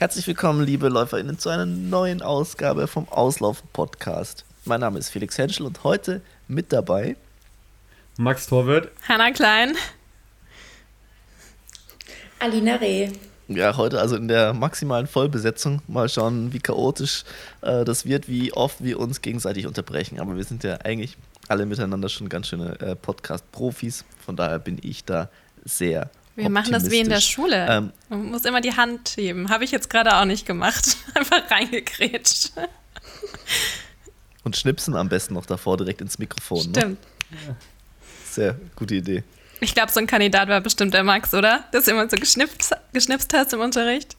Herzlich willkommen, liebe LäuferInnen, zu einer neuen Ausgabe vom Auslaufen-Podcast. Mein Name ist Felix Henschel und heute mit dabei Max Torwirt, Hanna Klein, Alina Reh. Ja, heute also in der maximalen Vollbesetzung. Mal schauen, wie chaotisch äh, das wird, wie oft wir uns gegenseitig unterbrechen. Aber wir sind ja eigentlich alle miteinander schon ganz schöne äh, Podcast-Profis. Von daher bin ich da sehr. Wir machen das wie in der Schule. Ähm, Man muss immer die Hand heben. Habe ich jetzt gerade auch nicht gemacht. Einfach reingekrätscht. Und schnipsen am besten noch davor direkt ins Mikrofon. Ne? Stimmt. Ne? Sehr gute Idee. Ich glaube, so ein Kandidat war bestimmt der Max, oder? Dass du immer so geschnipst, geschnipst hast im Unterricht.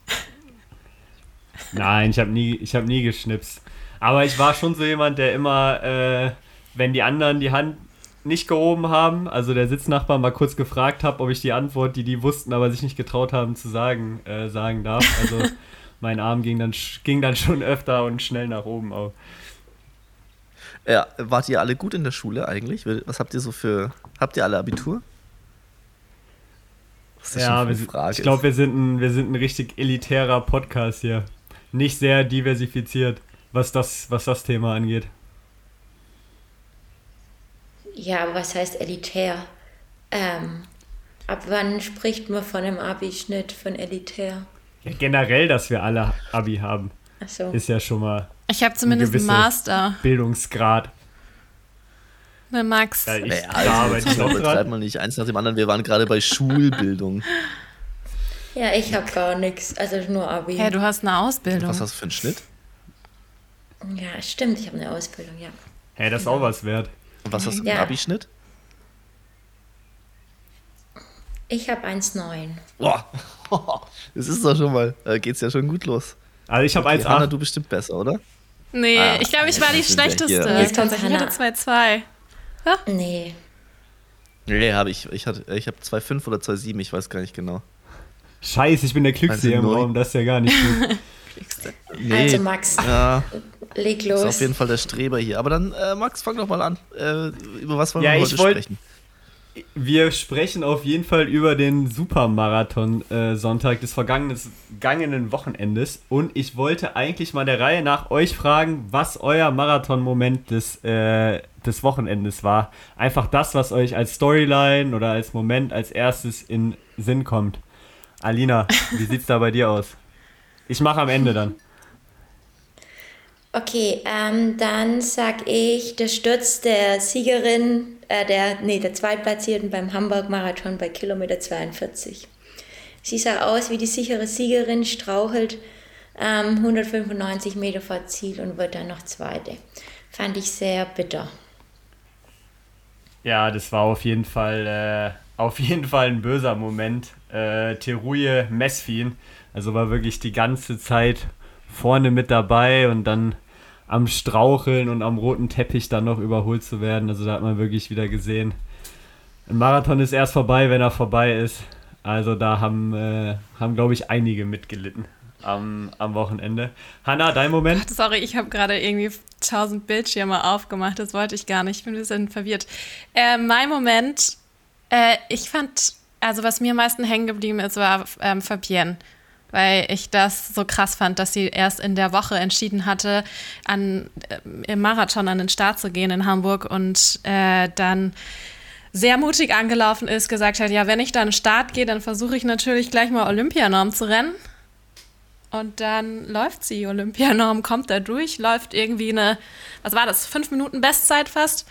Nein, ich habe nie, hab nie geschnipst. Aber ich war schon so jemand, der immer, äh, wenn die anderen die Hand nicht gehoben haben, also der Sitznachbar mal kurz gefragt habe, ob ich die Antwort, die die wussten, aber sich nicht getraut haben zu sagen, äh, sagen darf. Also mein Arm ging dann, ging dann schon öfter und schnell nach oben auch. Ja, wart ihr alle gut in der Schule eigentlich? Was habt ihr so für, habt ihr alle Abitur? ja, wir, ich glaube, wir, sind ein, wir sind ein richtig elitärer Podcast hier. Nicht sehr diversifiziert, was das, was das Thema angeht. Ja, aber was heißt elitär? Ähm, ab wann spricht man von einem Abi-Schnitt von elitär? Ja, generell, dass wir alle Abi haben. So. Ist ja schon mal. Ich habe zumindest einen Master. Bildungsgrad. Na, Max. Ja, ich naja, also, jetzt betreibt man nicht eins nach dem anderen. Wir waren gerade bei Schulbildung. Ja, ich habe gar nichts. Also nur Abi. Ja, du hast eine Ausbildung. Was hast du für einen Schnitt? Ja, stimmt. Ich habe eine Ausbildung, ja. Hä, hey, das ist auch was wert. Und was hast du für einen ja. Abi-Schnitt? Ich habe 1,9. Boah, das ist doch schon mal, da geht's ja schon gut los. Also ich habe okay, 1,8. Hanna, du bestimmt besser, oder? Nee, ah, ich glaube, ich war die schlechteste. Jetzt kommt ich hatte 2,2. Ja? Nee. Nee, habe ich. Ich, hatte, ich habe 2,5 oder 2,7, ich weiß gar nicht genau. Scheiße, ich bin der Klügste hier im Raum, das ist ja gar nicht gut. nee, also Max, ja, leg los. Ist auf jeden Fall der Streber hier. Aber dann, äh, Max, fang doch mal an. Äh, über was wollen ja, wir heute wollt, sprechen? Wir sprechen auf jeden Fall über den Supermarathon-Sonntag äh, des vergangenen Wochenendes. Und ich wollte eigentlich mal der Reihe nach euch fragen, was euer Marathon-Moment des, äh, des Wochenendes war. Einfach das, was euch als Storyline oder als Moment als erstes in Sinn kommt. Alina, wie sieht's da bei dir aus? Ich mache am Ende dann. Okay, ähm, dann sag ich der Sturz der Siegerin, äh, der, nee, der Zweitplatzierten beim Hamburg-Marathon bei Kilometer 42. Sie sah aus wie die sichere Siegerin, strauchelt ähm, 195 Meter vor Ziel und wird dann noch Zweite. Fand ich sehr bitter. Ja, das war auf jeden Fall, äh, auf jeden Fall ein böser Moment. Äh, Teruje Mesfin, also war wirklich die ganze Zeit vorne mit dabei und dann am Straucheln und am roten Teppich dann noch überholt zu werden. Also da hat man wirklich wieder gesehen, ein Marathon ist erst vorbei, wenn er vorbei ist. Also da haben, äh, haben glaube ich, einige mitgelitten am, am Wochenende. Hanna, dein Moment? Ach, sorry, ich habe gerade irgendwie tausend Bildschirme aufgemacht. Das wollte ich gar nicht. Ich bin ein bisschen verwirrt. Äh, mein Moment, äh, ich fand, also was mir am meisten hängen geblieben ist, war ähm, Fabienne weil ich das so krass fand, dass sie erst in der Woche entschieden hatte, an, äh, im Marathon an den Start zu gehen in Hamburg und äh, dann sehr mutig angelaufen ist, gesagt hat, ja, wenn ich dann Start gehe, dann versuche ich natürlich gleich mal Olympianorm zu rennen. Und dann läuft sie Olympianorm, kommt da durch, läuft irgendwie eine, was war das, fünf Minuten Bestzeit fast.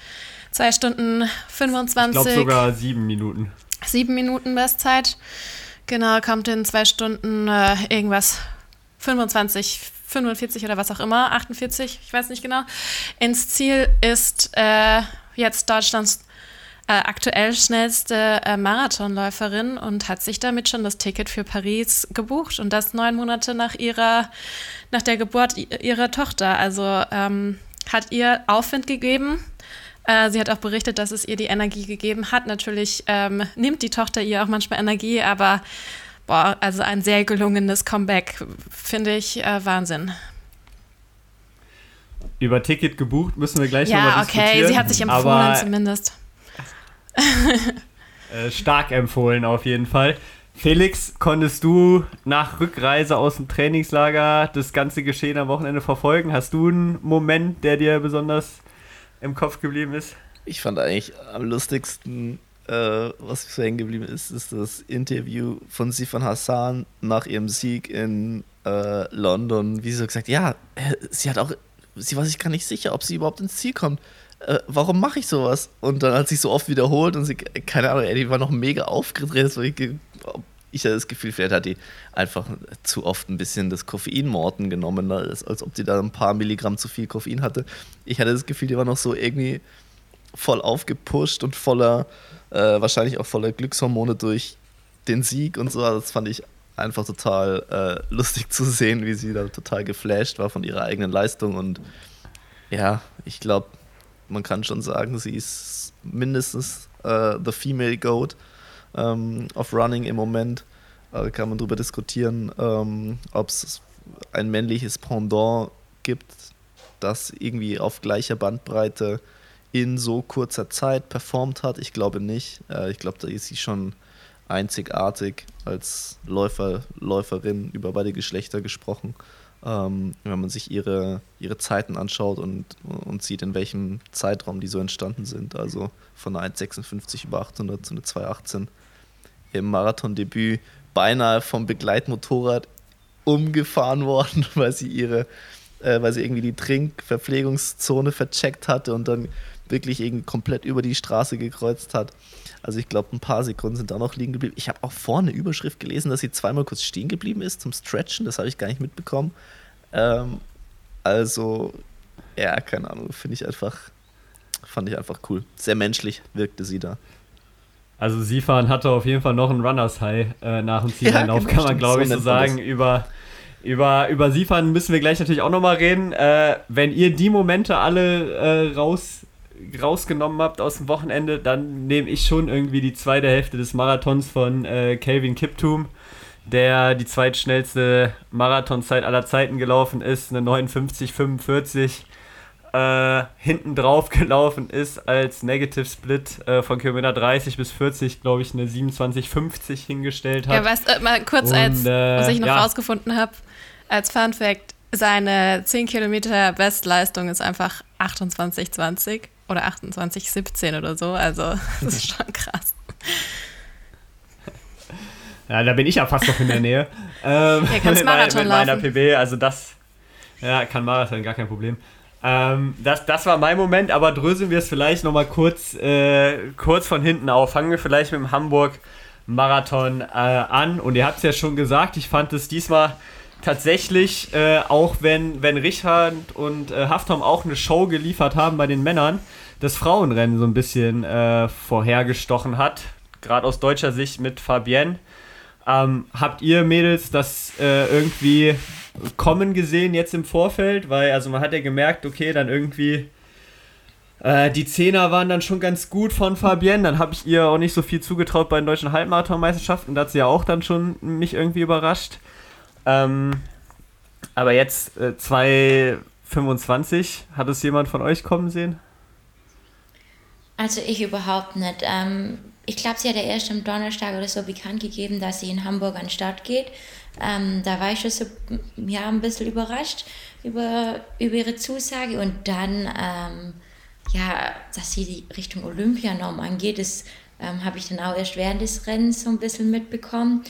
Zwei Stunden 25. Ich glaube sogar sieben Minuten. Sieben Minuten Bestzeit. Genau, kommt in zwei Stunden äh, irgendwas 25, 45 oder was auch immer, 48, ich weiß nicht genau. Ins Ziel ist äh, jetzt Deutschlands äh, aktuell schnellste äh, Marathonläuferin und hat sich damit schon das Ticket für Paris gebucht und das neun Monate nach ihrer, nach der Geburt ihrer Tochter. Also ähm, hat ihr Aufwind gegeben äh, sie hat auch berichtet, dass es ihr die Energie gegeben hat. Natürlich ähm, nimmt die Tochter ihr auch manchmal Energie, aber boah, also ein sehr gelungenes Comeback, finde ich äh, Wahnsinn. Über Ticket gebucht müssen wir gleich ja, nochmal diskutieren. Ja, okay, sie hat sich empfohlen zumindest. äh, stark empfohlen auf jeden Fall. Felix, konntest du nach Rückreise aus dem Trainingslager das ganze Geschehen am Wochenende verfolgen? Hast du einen Moment, der dir besonders im Kopf geblieben ist? Ich fand eigentlich am lustigsten, äh, was so hängen geblieben ist, ist das Interview von Sifan Hassan nach ihrem Sieg in äh, London, wie sie so gesagt, ja, äh, sie hat auch, sie war sich gar nicht sicher, ob sie überhaupt ins Ziel kommt. Äh, warum mache ich sowas? Und dann hat sich so oft wiederholt und sie, keine Ahnung, ey, die war noch mega aufgedreht, ich hatte das Gefühl, vielleicht hat die einfach zu oft ein bisschen das Koffeinmorten genommen, ne? als, als ob die da ein paar Milligramm zu viel Koffein hatte. Ich hatte das Gefühl, die war noch so irgendwie voll aufgepusht und voller, äh, wahrscheinlich auch voller Glückshormone durch den Sieg und so. Also das fand ich einfach total äh, lustig zu sehen, wie sie da total geflasht war von ihrer eigenen Leistung. Und ja, ich glaube, man kann schon sagen, sie ist mindestens äh, the female goat ähm, of Running im Moment. Da kann man darüber diskutieren, ähm, ob es ein männliches Pendant gibt, das irgendwie auf gleicher Bandbreite in so kurzer Zeit performt hat. Ich glaube nicht. Äh, ich glaube, da ist sie schon einzigartig als Läufer, Läuferin über beide Geschlechter gesprochen. Ähm, wenn man sich ihre, ihre Zeiten anschaut und, und sieht, in welchem Zeitraum die so entstanden sind. Also von einer 1,56 über 800 zu einer 2,18 im Marathondebüt beinahe vom Begleitmotorrad umgefahren worden, weil sie ihre, äh, weil sie irgendwie die Trinkverpflegungszone vercheckt hatte und dann wirklich irgendwie komplett über die Straße gekreuzt hat. Also ich glaube, ein paar Sekunden sind da noch liegen geblieben. Ich habe auch vorne eine Überschrift gelesen, dass sie zweimal kurz stehen geblieben ist zum Stretchen. Das habe ich gar nicht mitbekommen. Ähm, also, ja, keine Ahnung, finde ich einfach, fand ich einfach cool. Sehr menschlich wirkte sie da. Also Sifan hatte auf jeden Fall noch einen Runners High äh, nach dem Zieleinlauf, ja, genau, kann man glaube ich so sagen. Über, über, über Sifan müssen wir gleich natürlich auch nochmal reden. Äh, wenn ihr die Momente alle äh, raus, rausgenommen habt aus dem Wochenende, dann nehme ich schon irgendwie die zweite Hälfte des Marathons von äh, Calvin Kiptum, der die zweitschnellste Marathonzeit aller Zeiten gelaufen ist, eine 59,45 äh, hinten drauf gelaufen ist als Negative Split äh, von Kilometer 30 bis 40, glaube ich, eine 27,50 hingestellt hat. Ja, weißt du, mal kurz, Und, als äh, was ich noch ja. rausgefunden habe, als Fun Fact, seine 10 Kilometer Bestleistung ist einfach 28,20 oder 28,17 oder so. Also, das ist schon krass. Ja, da bin ich ja fast noch in der Nähe. ähm, ja, kannst Marathon mit, mit meiner PB, also das ja, kann Marathon, gar kein Problem. Ähm, das, das war mein Moment, aber dröseln wir es vielleicht nochmal kurz, äh, kurz von hinten auf. Fangen wir vielleicht mit dem Hamburg-Marathon äh, an. Und ihr habt es ja schon gesagt, ich fand es diesmal tatsächlich, äh, auch wenn, wenn Richard und äh, Haftom auch eine Show geliefert haben bei den Männern, das Frauenrennen so ein bisschen äh, vorhergestochen hat. Gerade aus deutscher Sicht mit Fabienne. Ähm, habt ihr Mädels das äh, irgendwie kommen gesehen jetzt im Vorfeld? Weil, also man hat ja gemerkt, okay, dann irgendwie äh, die Zehner waren dann schon ganz gut von Fabienne. Dann habe ich ihr auch nicht so viel zugetraut bei den deutschen Halbmarathonmeisterschaften. Da hat sie ja auch dann schon mich irgendwie überrascht. Ähm, aber jetzt äh, 2,25, hat es jemand von euch kommen sehen? Also ich überhaupt nicht. Ähm, ich glaube, sie hat ja erst am Donnerstag oder so bekannt gegeben, dass sie in Hamburg an den Start geht. Ähm, da war ich schon so ja, ein bisschen überrascht über, über ihre Zusage und dann, ähm, ja, dass sie die Richtung Olympianorm angeht, das ähm, habe ich dann auch erst während des Rennens so ein bisschen mitbekommen.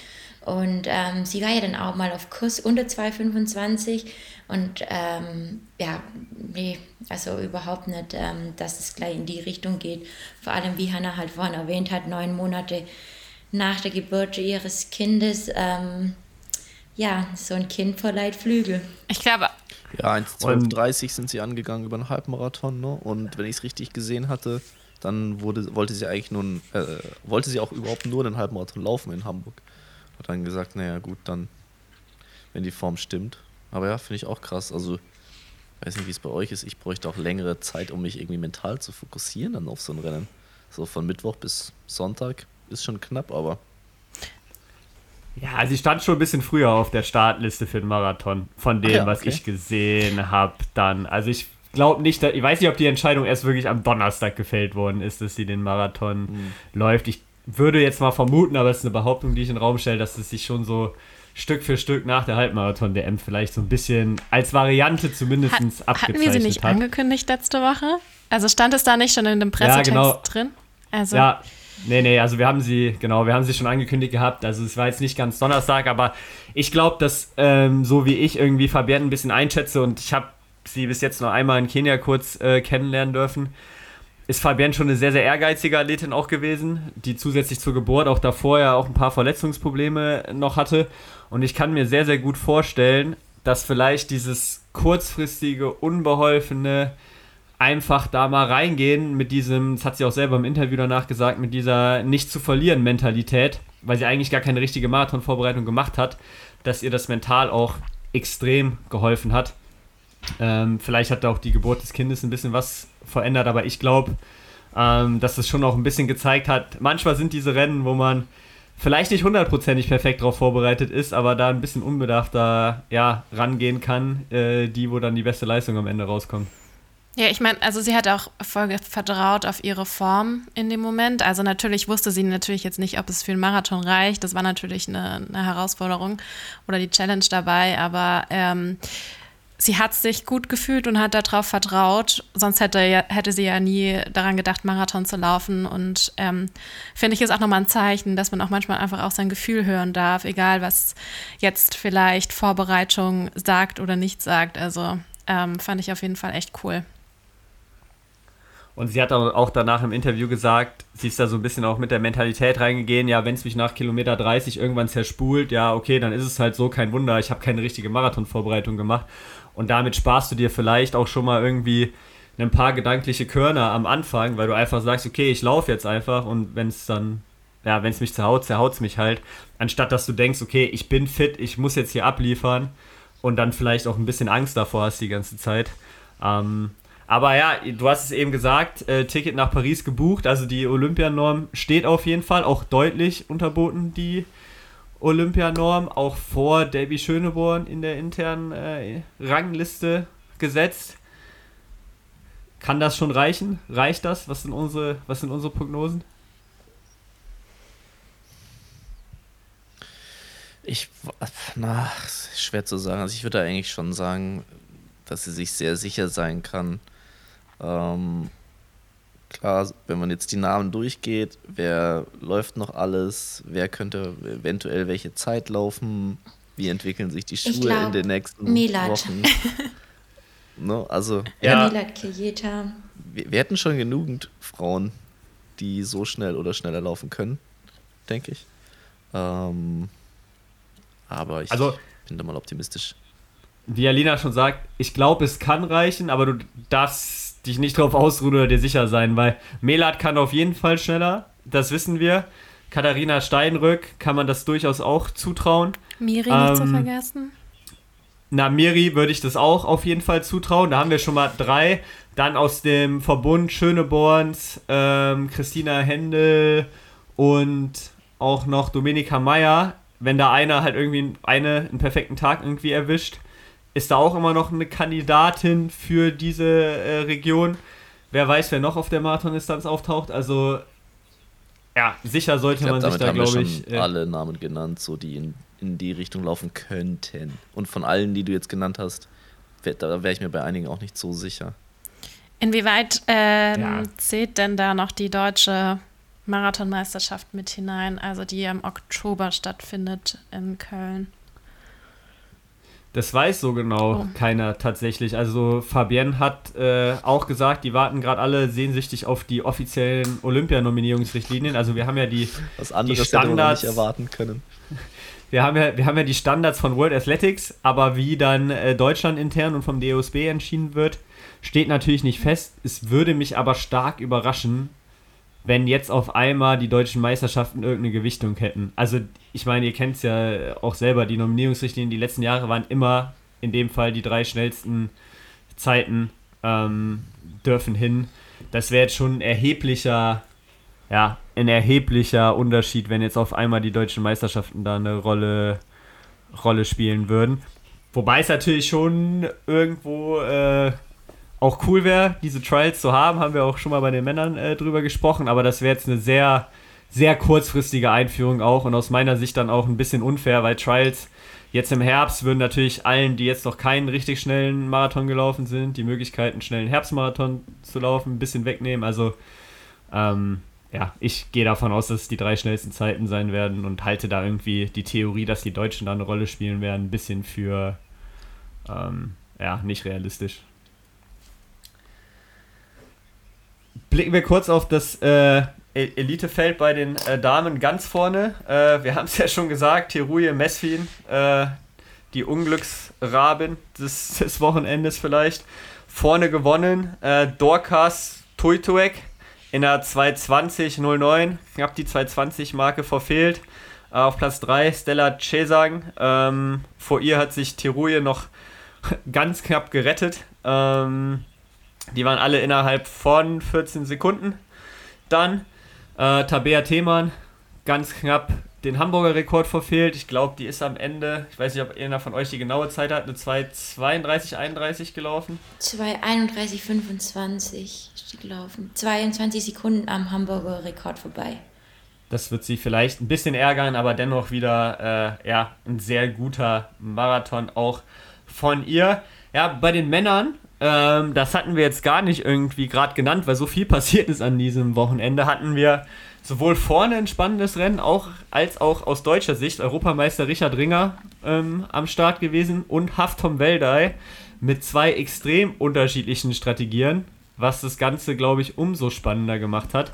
Und ähm, sie war ja dann auch mal auf Kurs unter 2,25 und ähm, ja, nee, also überhaupt nicht, ähm, dass es gleich in die Richtung geht. Vor allem, wie Hannah halt vorhin erwähnt hat, neun Monate nach der Geburt ihres Kindes, ähm, ja, so ein Kind vor Leitflügel. Ich glaube. Ja, 1,12,30 sind sie angegangen über einen Halbmarathon, ne? Und wenn ich es richtig gesehen hatte, dann wurde, wollte sie eigentlich nur, äh, wollte sie auch überhaupt nur den Halbmarathon laufen in Hamburg. Hat dann gesagt, naja gut, dann, wenn die Form stimmt, aber ja, finde ich auch krass. Also, weiß nicht, wie es bei euch ist. Ich bräuchte auch längere Zeit, um mich irgendwie mental zu fokussieren dann auf so ein Rennen. So von Mittwoch bis Sonntag ist schon knapp, aber. Ja, sie stand schon ein bisschen früher auf der Startliste für den Marathon, von dem, ja, okay. was ich gesehen habe dann. Also ich glaube nicht, dass, ich weiß nicht, ob die Entscheidung erst wirklich am Donnerstag gefällt worden ist, dass sie den Marathon mhm. läuft. Ich würde jetzt mal vermuten, aber es ist eine Behauptung, die ich in den Raum stelle, dass es sich schon so Stück für Stück nach der Halbmarathon-DM vielleicht so ein bisschen als Variante zumindest hat, abgezeichnet Hatten wir sie nicht hat. angekündigt letzte Woche? Also stand es da nicht schon in dem Pressetext ja, genau. drin? Also. Ja, nee, nee, also wir haben sie, genau, wir haben sie schon angekündigt gehabt. Also es war jetzt nicht ganz Donnerstag, aber ich glaube, dass ähm, so wie ich irgendwie Fabienne ein bisschen einschätze und ich habe sie bis jetzt noch einmal in Kenia kurz äh, kennenlernen dürfen, ist Fabienne schon eine sehr, sehr ehrgeizige Athletin auch gewesen, die zusätzlich zur Geburt auch davor ja auch ein paar Verletzungsprobleme noch hatte. Und ich kann mir sehr, sehr gut vorstellen, dass vielleicht dieses kurzfristige, unbeholfene, einfach da mal reingehen mit diesem, das hat sie auch selber im Interview danach gesagt, mit dieser nicht zu verlieren Mentalität, weil sie eigentlich gar keine richtige Marathonvorbereitung gemacht hat, dass ihr das mental auch extrem geholfen hat. Ähm, vielleicht hat auch die Geburt des Kindes ein bisschen was verändert, aber ich glaube, ähm, dass es schon auch ein bisschen gezeigt hat. Manchmal sind diese Rennen, wo man vielleicht nicht hundertprozentig perfekt darauf vorbereitet ist, aber da ein bisschen unbedarfter ja, rangehen kann, äh, die, wo dann die beste Leistung am Ende rauskommt. Ja, ich meine, also sie hat auch voll vertraut auf ihre Form in dem Moment. Also natürlich wusste sie natürlich jetzt nicht, ob es für einen Marathon reicht. Das war natürlich eine, eine Herausforderung oder die Challenge dabei, aber ähm, sie hat sich gut gefühlt und hat darauf vertraut. Sonst hätte, hätte sie ja nie daran gedacht, Marathon zu laufen. Und ähm, finde ich ist auch nochmal ein Zeichen, dass man auch manchmal einfach auch sein Gefühl hören darf, egal was jetzt vielleicht Vorbereitung sagt oder nicht sagt. Also ähm, fand ich auf jeden Fall echt cool. Und sie hat auch danach im Interview gesagt, sie ist da so ein bisschen auch mit der Mentalität reingegangen, ja, wenn es mich nach Kilometer 30 irgendwann zerspult, ja, okay, dann ist es halt so, kein Wunder, ich habe keine richtige Marathonvorbereitung gemacht. Und damit sparst du dir vielleicht auch schon mal irgendwie ein paar gedankliche Körner am Anfang, weil du einfach sagst, okay, ich laufe jetzt einfach und wenn es dann, ja, wenn es mich zerhaut, zerhaut es mich halt, anstatt dass du denkst, okay, ich bin fit, ich muss jetzt hier abliefern und dann vielleicht auch ein bisschen Angst davor hast die ganze Zeit. Ähm, aber ja, du hast es eben gesagt, äh, Ticket nach Paris gebucht, also die Olympianorm steht auf jeden Fall, auch deutlich unterboten, die Olympianorm auch vor Debbie Schöneborn in der internen äh, Rangliste gesetzt. Kann das schon reichen? Reicht das? Was sind unsere, was sind unsere Prognosen? Ich, na, schwer zu sagen. Also ich würde eigentlich schon sagen, dass sie sich sehr sicher sein kann. Ähm, klar, wenn man jetzt die Namen durchgeht, wer läuft noch alles, wer könnte eventuell welche Zeit laufen, wie entwickeln sich die Schuhe glaub, in den nächsten Milat. Wochen. no, also, ja. Milat Kejeta. Wir, wir hätten schon genügend Frauen, die so schnell oder schneller laufen können, denke ich. Ähm, aber ich also, bin da mal optimistisch. Wie Alina schon sagt, ich glaube, es kann reichen, aber du darfst dich nicht drauf ausruhen oder dir sicher sein, weil Melat kann auf jeden Fall schneller, das wissen wir. Katharina Steinrück kann man das durchaus auch zutrauen. Miri ähm, nicht zu ähm, vergessen. Na, Miri würde ich das auch auf jeden Fall zutrauen. Da haben wir schon mal drei. Dann aus dem Verbund Schöneborns, ähm, Christina Händel und auch noch Dominika Meyer. Wenn da einer halt irgendwie eine einen perfekten Tag irgendwie erwischt, ist da auch immer noch eine Kandidatin für diese äh, Region. Wer weiß, wer noch auf der Marathon-Distanz auftaucht. Also, ja, sicher sollte glaub, man sich da, glaube ich. Äh, alle Namen genannt, so die in, in die Richtung laufen könnten. Und von allen, die du jetzt genannt hast, wär, da wäre ich mir bei einigen auch nicht so sicher. Inwieweit ähm, ja. zählt denn da noch die deutsche Marathonmeisterschaft mit hinein, also die im Oktober stattfindet in Köln? Das weiß so genau oh. keiner tatsächlich. Also Fabienne hat äh, auch gesagt, die warten gerade alle sehnsüchtig auf die offiziellen Olympianominierungsrichtlinien. Also wir haben ja die, Was anderes die Standards nicht erwarten können. Wir haben, ja, wir haben ja die Standards von World Athletics, aber wie dann äh, Deutschland intern und vom DOSB entschieden wird, steht natürlich nicht fest. Es würde mich aber stark überraschen, wenn jetzt auf einmal die deutschen Meisterschaften irgendeine Gewichtung hätten. Also ich meine, ihr kennt es ja auch selber, die Nominierungsrichtlinien die letzten Jahre waren immer in dem Fall die drei schnellsten Zeiten ähm, dürfen hin. Das wäre jetzt schon ein erheblicher, ja, ein erheblicher Unterschied, wenn jetzt auf einmal die deutschen Meisterschaften da eine Rolle, Rolle spielen würden. Wobei es natürlich schon irgendwo äh, auch cool wäre, diese Trials zu haben, haben wir auch schon mal bei den Männern äh, drüber gesprochen, aber das wäre jetzt eine sehr sehr kurzfristige Einführung auch und aus meiner Sicht dann auch ein bisschen unfair, weil Trials jetzt im Herbst würden natürlich allen, die jetzt noch keinen richtig schnellen Marathon gelaufen sind, die Möglichkeit, einen schnellen Herbstmarathon zu laufen, ein bisschen wegnehmen. Also ähm, ja, ich gehe davon aus, dass es die drei schnellsten Zeiten sein werden und halte da irgendwie die Theorie, dass die Deutschen da eine Rolle spielen werden, ein bisschen für ähm, ja, nicht realistisch. Blicken wir kurz auf das äh, E- Elitefeld bei den äh, Damen ganz vorne. Äh, wir haben es ja schon gesagt, Teruye Mesfin, äh, die Unglücksrabin des, des, Wochenendes vielleicht. Vorne gewonnen, äh, Dorcas Tuituek in der 220.09, knapp die 220-Marke verfehlt. Äh, auf Platz 3 Stella Cesang. Ähm, vor ihr hat sich Teruye noch ganz knapp gerettet. Ähm, die waren alle innerhalb von 14 Sekunden. Dann äh, Tabea Themann, ganz knapp den Hamburger Rekord verfehlt. Ich glaube, die ist am Ende, ich weiß nicht, ob einer von euch die genaue Zeit hat, eine 2,32,31 gelaufen. 2,31,25 ist die gelaufen. 22 Sekunden am Hamburger Rekord vorbei. Das wird sie vielleicht ein bisschen ärgern, aber dennoch wieder äh, ja, ein sehr guter Marathon auch von ihr. Ja, bei den Männern ähm, das hatten wir jetzt gar nicht irgendwie gerade genannt, weil so viel passiert ist an diesem Wochenende. Hatten wir sowohl vorne ein spannendes Rennen, auch, als auch aus deutscher Sicht Europameister Richard Ringer ähm, am Start gewesen und Haftom Weldei mit zwei extrem unterschiedlichen Strategien, was das Ganze, glaube ich, umso spannender gemacht hat.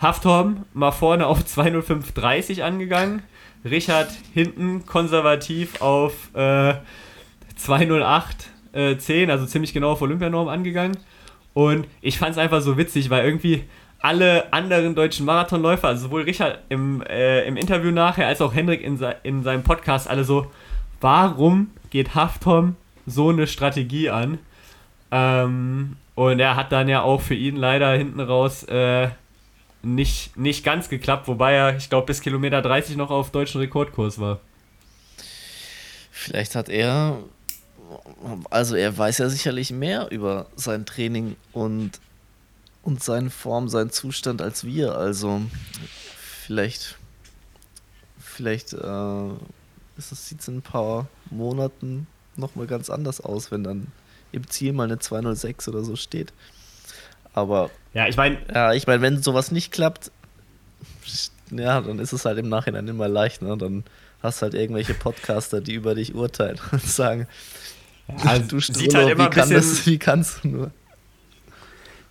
Haftom mal vorne auf 20530 angegangen, Richard hinten konservativ auf äh, 208 äh, 10, also ziemlich genau auf Olympianorm angegangen. Und ich fand es einfach so witzig, weil irgendwie alle anderen deutschen Marathonläufer, also sowohl Richard im, äh, im Interview nachher als auch Hendrik in, in seinem Podcast, alle so, warum geht Haftom so eine Strategie an? Ähm, und er hat dann ja auch für ihn leider hinten raus äh, nicht, nicht ganz geklappt, wobei er, ich glaube, bis Kilometer 30 noch auf deutschen Rekordkurs war. Vielleicht hat er also er weiß ja sicherlich mehr über sein Training und, und seine Form, seinen Zustand als wir. Also vielleicht, vielleicht äh, sieht es in ein paar Monaten nochmal ganz anders aus, wenn dann im Ziel mal eine 206 oder so steht. Aber ja, ich meine, ja, ich meine, wenn sowas nicht klappt, ja, dann ist es halt im Nachhinein immer leicht, ne? Dann hast halt irgendwelche Podcaster, die über dich urteilen und sagen, also, du sieht halt immer wie, kann bisschen, das, wie kannst du nur?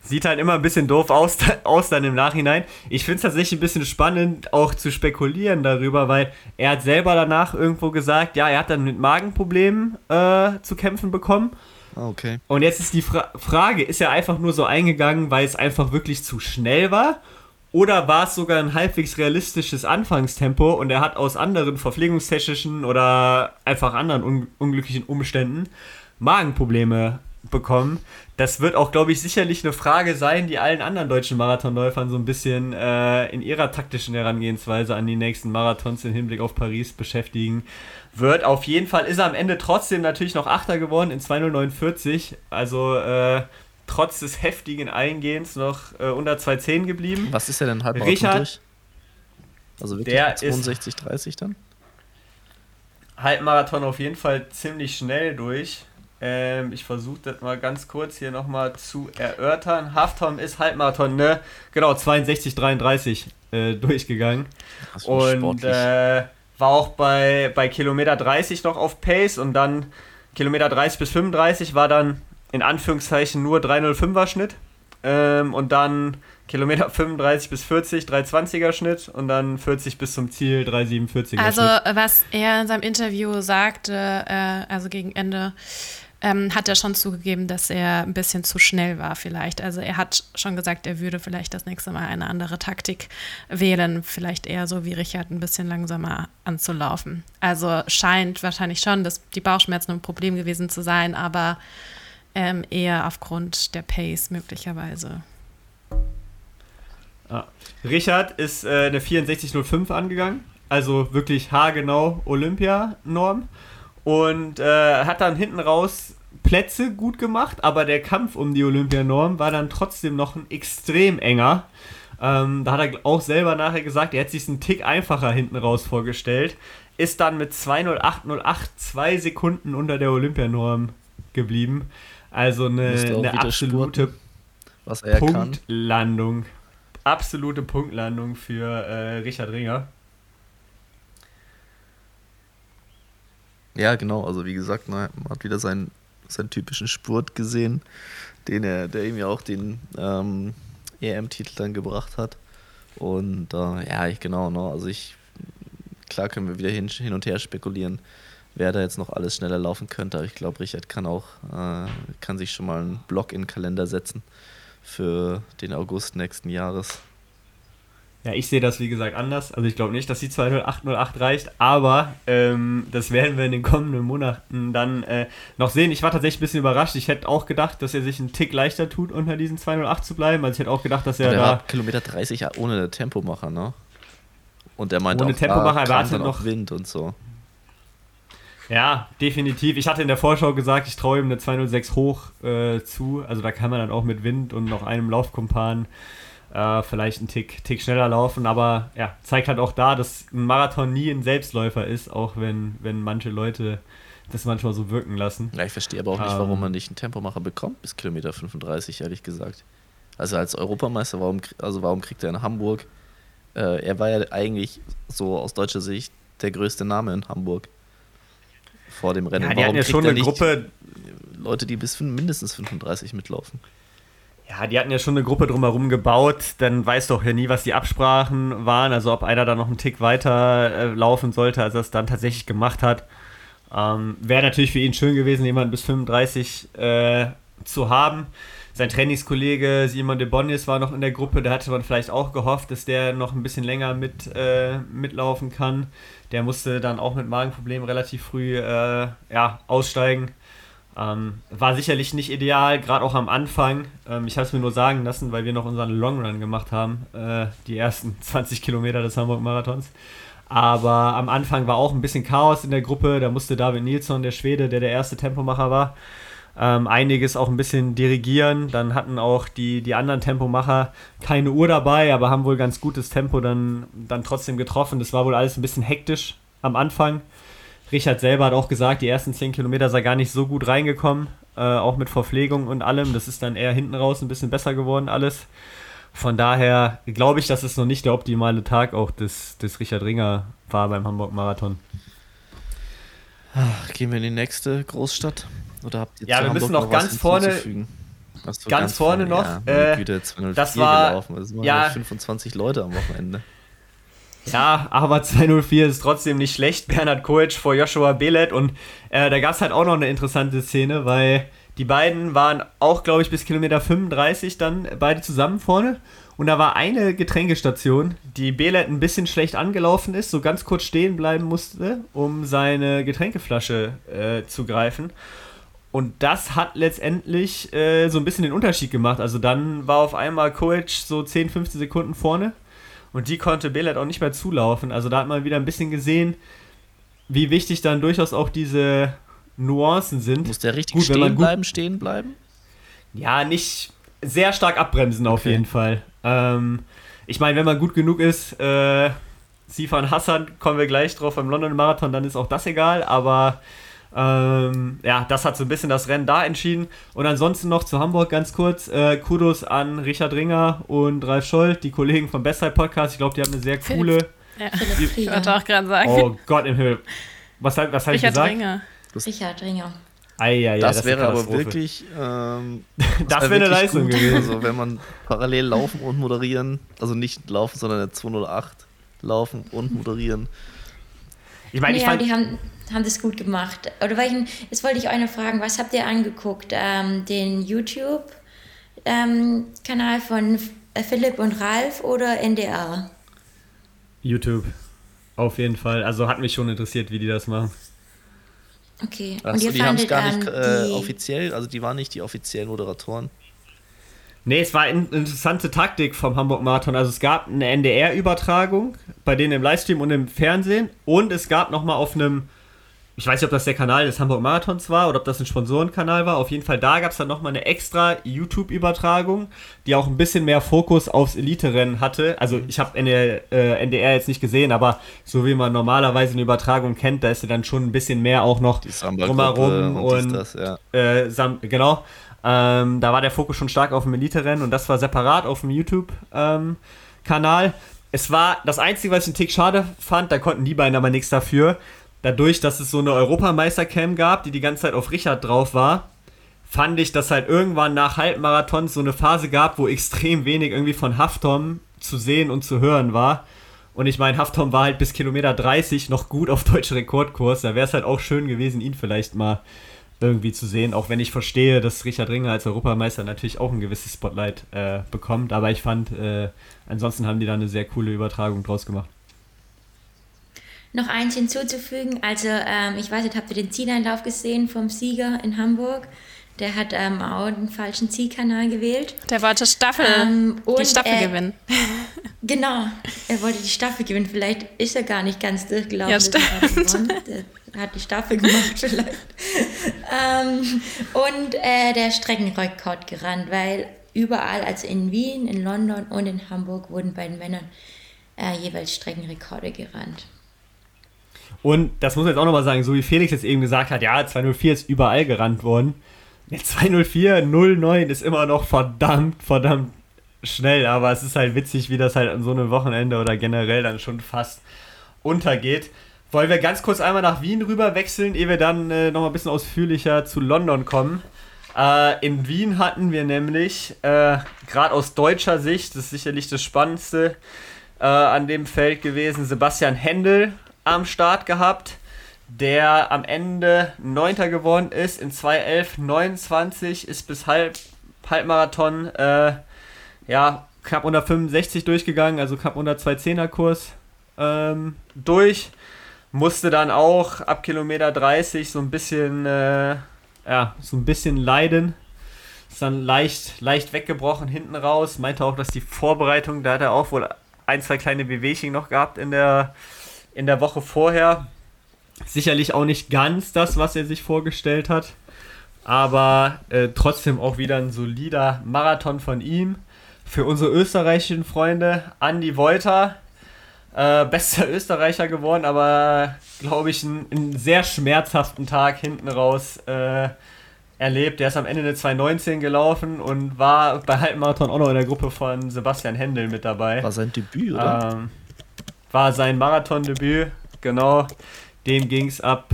Sieht halt immer ein bisschen doof aus, aus dann im Nachhinein. Ich finde es tatsächlich ein bisschen spannend, auch zu spekulieren darüber, weil er hat selber danach irgendwo gesagt, ja, er hat dann mit Magenproblemen äh, zu kämpfen bekommen. Ah, okay. Und jetzt ist die Fra Frage, ist er einfach nur so eingegangen, weil es einfach wirklich zu schnell war? Oder war es sogar ein halbwegs realistisches Anfangstempo und er hat aus anderen verpflegungstechnischen oder einfach anderen un unglücklichen Umständen Magenprobleme bekommen. Das wird auch, glaube ich, sicherlich eine Frage sein, die allen anderen deutschen Marathonläufern so ein bisschen äh, in ihrer taktischen Herangehensweise an die nächsten Marathons im Hinblick auf Paris beschäftigen wird. Auf jeden Fall ist er am Ende trotzdem natürlich noch Achter geworden in 2049. Also äh, trotz des heftigen Eingehens noch äh, unter 2,10 geblieben. Was ist er denn Halbmarathon Richard, durch? Also wirklich der 62, 30 dann? Halbmarathon auf jeden Fall ziemlich schnell durch. Ähm, ich versuche das mal ganz kurz hier nochmal zu erörtern. Haftom ist Halbmarathon, ne? Genau, 62, 33 äh, durchgegangen. Und äh, war auch bei, bei Kilometer 30 noch auf Pace und dann Kilometer 30 bis 35 war dann in Anführungszeichen nur 305er Schnitt ähm, und dann Kilometer 35 bis 40, 320er Schnitt und dann 40 bis zum Ziel, 347er also, Schnitt. Also was er in seinem Interview sagte, äh, also gegen Ende, ähm, hat er schon zugegeben, dass er ein bisschen zu schnell war vielleicht. Also er hat schon gesagt, er würde vielleicht das nächste Mal eine andere Taktik wählen, vielleicht eher so wie Richard ein bisschen langsamer anzulaufen. Also scheint wahrscheinlich schon, dass die Bauchschmerzen ein Problem gewesen zu sein, aber ähm, eher aufgrund der Pace möglicherweise. Ah. Richard ist äh, eine 6405 angegangen, also wirklich haargenau Olympia-Norm und äh, hat dann hinten raus Plätze gut gemacht, aber der Kampf um die Olympianorm war dann trotzdem noch ein extrem enger. Ähm, da hat er auch selber nachher gesagt, er hätte sich einen Tick einfacher hinten raus vorgestellt. Ist dann mit 2.08.08 zwei Sekunden unter der Olympianorm geblieben. Also eine, eine absolute Punktlandung. Absolute Punktlandung für äh, Richard Ringer. Ja, genau. Also wie gesagt, ne, man hat wieder seinen, seinen typischen Spurt gesehen, den er, der ihm ja auch den ähm, EM-Titel dann gebracht hat. Und äh, ja, ich genau, ne, also ich, klar können wir wieder hin, hin und her spekulieren, wer da jetzt noch alles schneller laufen könnte. Aber ich glaube, Richard kann auch, äh, kann sich schon mal einen Block in den Kalender setzen für den August nächsten Jahres. Ja, ich sehe das wie gesagt anders. Also ich glaube nicht, dass die 20808 reicht, aber ähm, das werden wir in den kommenden Monaten dann äh, noch sehen. Ich war tatsächlich ein bisschen überrascht. Ich hätte auch gedacht, dass er sich einen Tick leichter tut, unter diesen 208 zu bleiben. Also ich hätte auch gedacht, dass er der da... War Kilometer 30 ohne Tempomacher, ne? Und er meinte ohne auch, Tempomacher ah, erwartet noch Wind und so. Ja, definitiv. Ich hatte in der Vorschau gesagt, ich traue ihm eine 206 hoch äh, zu. Also da kann man dann auch mit Wind und noch einem Laufkumpan äh, vielleicht einen Tick, Tick schneller laufen. Aber ja, zeigt halt auch da, dass ein Marathon nie ein Selbstläufer ist, auch wenn, wenn manche Leute das manchmal so wirken lassen. Ja, ich verstehe aber auch nicht, warum ähm. man nicht einen Tempomacher bekommt bis Kilometer 35, ehrlich gesagt. Also als Europameister, warum, also warum kriegt er in Hamburg? Äh, er war ja eigentlich so aus deutscher Sicht der größte Name in Hamburg vor dem Rennen. Ja, die Warum hatten ja schon eine Gruppe. Leute, die bis mindestens 35 mitlaufen. Ja, die hatten ja schon eine Gruppe drumherum gebaut. Dann weißt du auch ja nie, was die Absprachen waren. Also ob einer da noch einen Tick weiter äh, laufen sollte, als er es dann tatsächlich gemacht hat. Ähm, Wäre natürlich für ihn schön gewesen, jemanden bis 35 äh, zu haben. Sein Trainingskollege Simon de Bonnies war noch in der Gruppe. Da hatte man vielleicht auch gehofft, dass der noch ein bisschen länger mit, äh, mitlaufen kann. Der musste dann auch mit Magenproblemen relativ früh äh, ja, aussteigen. Ähm, war sicherlich nicht ideal, gerade auch am Anfang. Ähm, ich habe es mir nur sagen lassen, weil wir noch unseren Long Run gemacht haben, äh, die ersten 20 Kilometer des Hamburg-Marathons. Aber am Anfang war auch ein bisschen Chaos in der Gruppe. Da musste David Nilsson, der Schwede, der der erste Tempomacher war, ähm, einiges auch ein bisschen dirigieren. Dann hatten auch die, die anderen Tempomacher keine Uhr dabei, aber haben wohl ganz gutes Tempo dann, dann trotzdem getroffen. Das war wohl alles ein bisschen hektisch am Anfang. Richard selber hat auch gesagt, die ersten 10 Kilometer sei gar nicht so gut reingekommen, äh, auch mit Verpflegung und allem. Das ist dann eher hinten raus ein bisschen besser geworden alles. Von daher glaube ich, dass es noch nicht der optimale Tag auch des, des Richard Ringer war beim Hamburg Marathon. Ach, gehen wir in die nächste Großstadt? Oder habt ihr ja, wir müssen noch ganz vorne. Ganz, ganz, vorne noch. Ja, äh, das war gelaufen. Das waren ja 25 Leute am Wochenende. Ja, aber 204 ist trotzdem nicht schlecht. Bernhard Koic vor Joshua Belet und äh, da gab es halt auch noch eine interessante Szene, weil die beiden waren auch, glaube ich, bis Kilometer 35 dann beide zusammen vorne. Und da war eine Getränkestation, die Belet ein bisschen schlecht angelaufen ist, so ganz kurz stehen bleiben musste, um seine Getränkeflasche äh, zu greifen. Und das hat letztendlich äh, so ein bisschen den Unterschied gemacht. Also dann war auf einmal Koic so 10, 15 Sekunden vorne und die konnte Belet auch nicht mehr zulaufen. Also da hat man wieder ein bisschen gesehen, wie wichtig dann durchaus auch diese Nuancen sind. Muss der richtig gut, stehen gut, bleiben, stehen bleiben? Ja, nicht sehr stark abbremsen auf okay. jeden Fall. Ähm, ich meine, wenn man gut genug ist, äh, Sifan Hassan, kommen wir gleich drauf beim London Marathon, dann ist auch das egal, aber ähm, ja, das hat so ein bisschen das Rennen da entschieden. Und ansonsten noch zu Hamburg ganz kurz. Äh, Kudos an Richard Ringer und Ralf Scholl, die Kollegen vom Bestside Podcast. Ich glaube, die haben eine sehr coole. Ja, ich wollte auch gerade sagen. Oh Gott im Himmel. Was, was habe ich gesagt? Ringer. Richard Ringer. Ei, ja, das, das wäre aber wirklich. Ähm, das wäre eine Leistung gut. gewesen. Also, wenn man parallel laufen und moderieren, also nicht laufen, sondern eine 208 laufen und moderieren. Ich meine, ich fand. Die haben, haben das gut gemacht. Oder welchen, jetzt wollte ich euch noch fragen, was habt ihr angeguckt? Ähm, den YouTube-Kanal ähm, von Philipp und Ralf oder NDR? YouTube. Auf jeden Fall. Also hat mich schon interessiert, wie die das machen. Okay. Achso, die haben es gar nicht äh, offiziell, also die waren nicht die offiziellen Moderatoren. Nee, es war eine interessante Taktik vom Hamburg Marathon. Also es gab eine NDR-Übertragung bei denen im Livestream und im Fernsehen und es gab nochmal auf einem ich weiß nicht, ob das der Kanal des Hamburg Marathons war oder ob das ein Sponsorenkanal war. Auf jeden Fall, da gab es dann nochmal eine extra YouTube-Übertragung, die auch ein bisschen mehr Fokus aufs Elite-Rennen hatte. Also ich habe NDR, äh, NDR jetzt nicht gesehen, aber so wie man normalerweise eine Übertragung kennt, da ist ja dann schon ein bisschen mehr auch noch drumherum und, und das, ja. äh, genau. Ähm, da war der Fokus schon stark auf dem Elite-Rennen und das war separat auf dem YouTube-Kanal. Ähm, es war das Einzige, was ich einen Tick schade fand, da konnten die beiden aber nichts dafür dadurch, dass es so eine Europameister-Cam gab, die die ganze Zeit auf Richard drauf war, fand ich, dass halt irgendwann nach Halbmarathons so eine Phase gab, wo extrem wenig irgendwie von Haftom zu sehen und zu hören war. Und ich meine, Haftom war halt bis Kilometer 30 noch gut auf deutsche Rekordkurs. Da wäre es halt auch schön gewesen, ihn vielleicht mal irgendwie zu sehen. Auch wenn ich verstehe, dass Richard Ringer als Europameister natürlich auch ein gewisses Spotlight äh, bekommt. Aber ich fand, äh, ansonsten haben die da eine sehr coole Übertragung draus gemacht noch eins hinzuzufügen. Also ähm, ich weiß nicht, habt ihr den Zieleinlauf gesehen vom Sieger in Hamburg? Der hat ähm, auch den falschen Zielkanal gewählt. Der wollte Staffel, ähm, die Staffel er, gewinnen. Genau, er wollte die Staffel gewinnen. Vielleicht ist er gar nicht ganz durchgelaufen. Ja, stimmt. Er hat die Staffel gemacht vielleicht. ähm, und äh, der Streckenrekord gerannt, weil überall, also in Wien, in London und in Hamburg, wurden bei den Männern äh, jeweils Streckenrekorde gerannt. Und das muss man jetzt auch nochmal sagen, so wie Felix jetzt eben gesagt hat, ja, 204 ist überall gerannt worden. Ja, 204, 09 ist immer noch verdammt, verdammt schnell, aber es ist halt witzig, wie das halt an so einem Wochenende oder generell dann schon fast untergeht. Wollen wir ganz kurz einmal nach Wien rüber wechseln, ehe wir dann äh, nochmal ein bisschen ausführlicher zu London kommen. Äh, in Wien hatten wir nämlich, äh, gerade aus deutscher Sicht, das ist sicherlich das Spannendste äh, an dem Feld gewesen, Sebastian Händel am Start gehabt, der am Ende Neunter geworden ist in 2.11.29, ist bis Halb, Halbmarathon äh, ja, knapp unter 65 durchgegangen, also knapp unter 2.10er Kurs ähm, durch. Musste dann auch ab Kilometer 30 so ein bisschen, äh, ja, so ein bisschen leiden. Ist dann leicht, leicht weggebrochen hinten raus. Meinte auch, dass die Vorbereitung, da hat er auch wohl ein, zwei kleine Bewegungen noch gehabt in der, in der Woche vorher. Sicherlich auch nicht ganz das, was er sich vorgestellt hat. Aber äh, trotzdem auch wieder ein solider Marathon von ihm. Für unsere österreichischen Freunde, Andy Wolter, äh, bester Österreicher geworden, aber glaube ich, einen, einen, sehr schmerzhaften Tag hinten raus äh, erlebt. Der ist am Ende eine 2.19 gelaufen und war bei Halbmarathon auch noch in der Gruppe von Sebastian Händel mit dabei. War sein Debüt, oder? Ähm, war sein Marathondebüt, genau. Dem ging es ab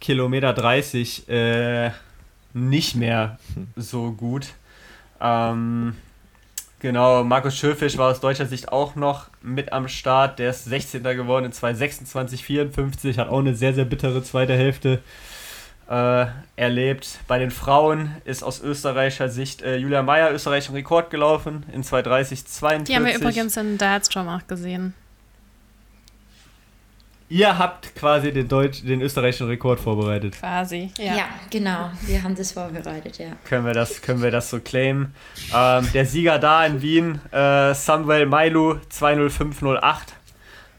Kilometer 30 äh, nicht mehr so gut. Ähm, genau, Markus Schöfisch war aus deutscher Sicht auch noch mit am Start. Der ist 16. geworden in 2.26,54, hat auch eine sehr, sehr bittere zweite Hälfte äh, erlebt. Bei den Frauen ist aus österreichischer Sicht äh, Julia Meyer österreichischen Rekord gelaufen in 2.30,42. Die haben wir übrigens in Dartstrom auch gesehen. Ihr habt quasi den, Deutsch, den österreichischen Rekord vorbereitet. Quasi, ja. Ja, genau. Wir haben das vorbereitet, ja. Können wir das, können wir das so claimen? Ähm, der Sieger da in Wien, äh, Samuel Mailu, 20508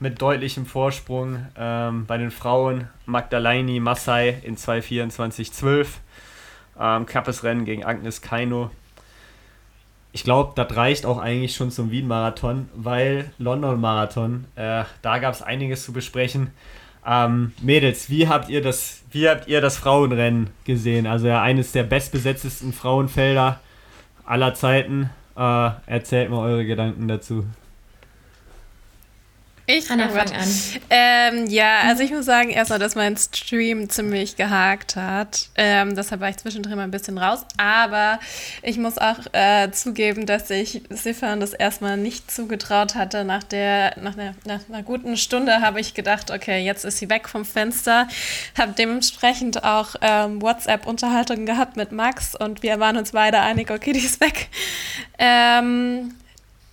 mit deutlichem Vorsprung. Ähm, bei den Frauen Magdaleni Massai in 22412. Ähm, knappes Rennen gegen Agnes Kaino ich glaube, das reicht auch eigentlich schon zum Wien-Marathon, weil London-Marathon, äh, da gab es einiges zu besprechen. Ähm, Mädels, wie habt ihr das, wie habt ihr das Frauenrennen gesehen? Also ja, eines der bestbesetztesten Frauenfelder aller Zeiten. Äh, erzählt mal eure Gedanken dazu. Ich Anna, fang an. Ähm, ja, also ich muss sagen, erstmal, dass mein Stream ziemlich gehakt hat. Ähm, deshalb war ich zwischendrin mal ein bisschen raus. Aber ich muss auch äh, zugeben, dass ich Siffern das erstmal nicht zugetraut hatte. Nach, der, nach, der, nach einer guten Stunde habe ich gedacht, okay, jetzt ist sie weg vom Fenster. Habe dementsprechend auch ähm, WhatsApp-Unterhaltungen gehabt mit Max und wir waren uns beide einig, okay, die ist weg. Ähm,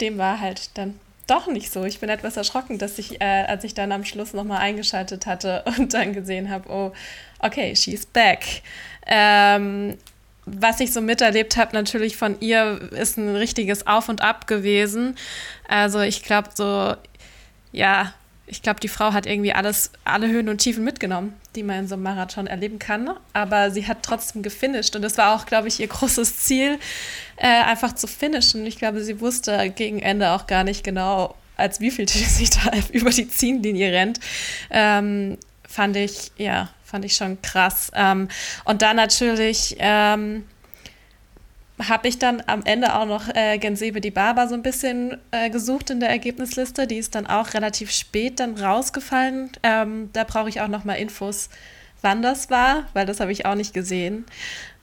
dem war halt dann doch nicht so. Ich bin etwas erschrocken, dass ich, äh, als ich dann am Schluss nochmal eingeschaltet hatte und dann gesehen habe, oh, okay, she's back. Ähm, was ich so miterlebt habe, natürlich von ihr, ist ein richtiges Auf und Ab gewesen. Also ich glaube so, ja, ich glaube, die Frau hat irgendwie alles, alle Höhen und Tiefen mitgenommen. Die man in so einem Marathon erleben kann. Aber sie hat trotzdem gefinisht und das war auch, glaube ich, ihr großes Ziel, äh, einfach zu finishen. Ich glaube, sie wusste gegen Ende auch gar nicht genau, als wie viel sie da über die Ziellinie rennt. Ähm, fand ich, ja, fand ich schon krass. Ähm, und dann natürlich ähm, habe ich dann am Ende auch noch äh, Gensebe die Barber so ein bisschen äh, gesucht in der Ergebnisliste. Die ist dann auch relativ spät dann rausgefallen. Ähm, da brauche ich auch noch mal Infos, wann das war, weil das habe ich auch nicht gesehen.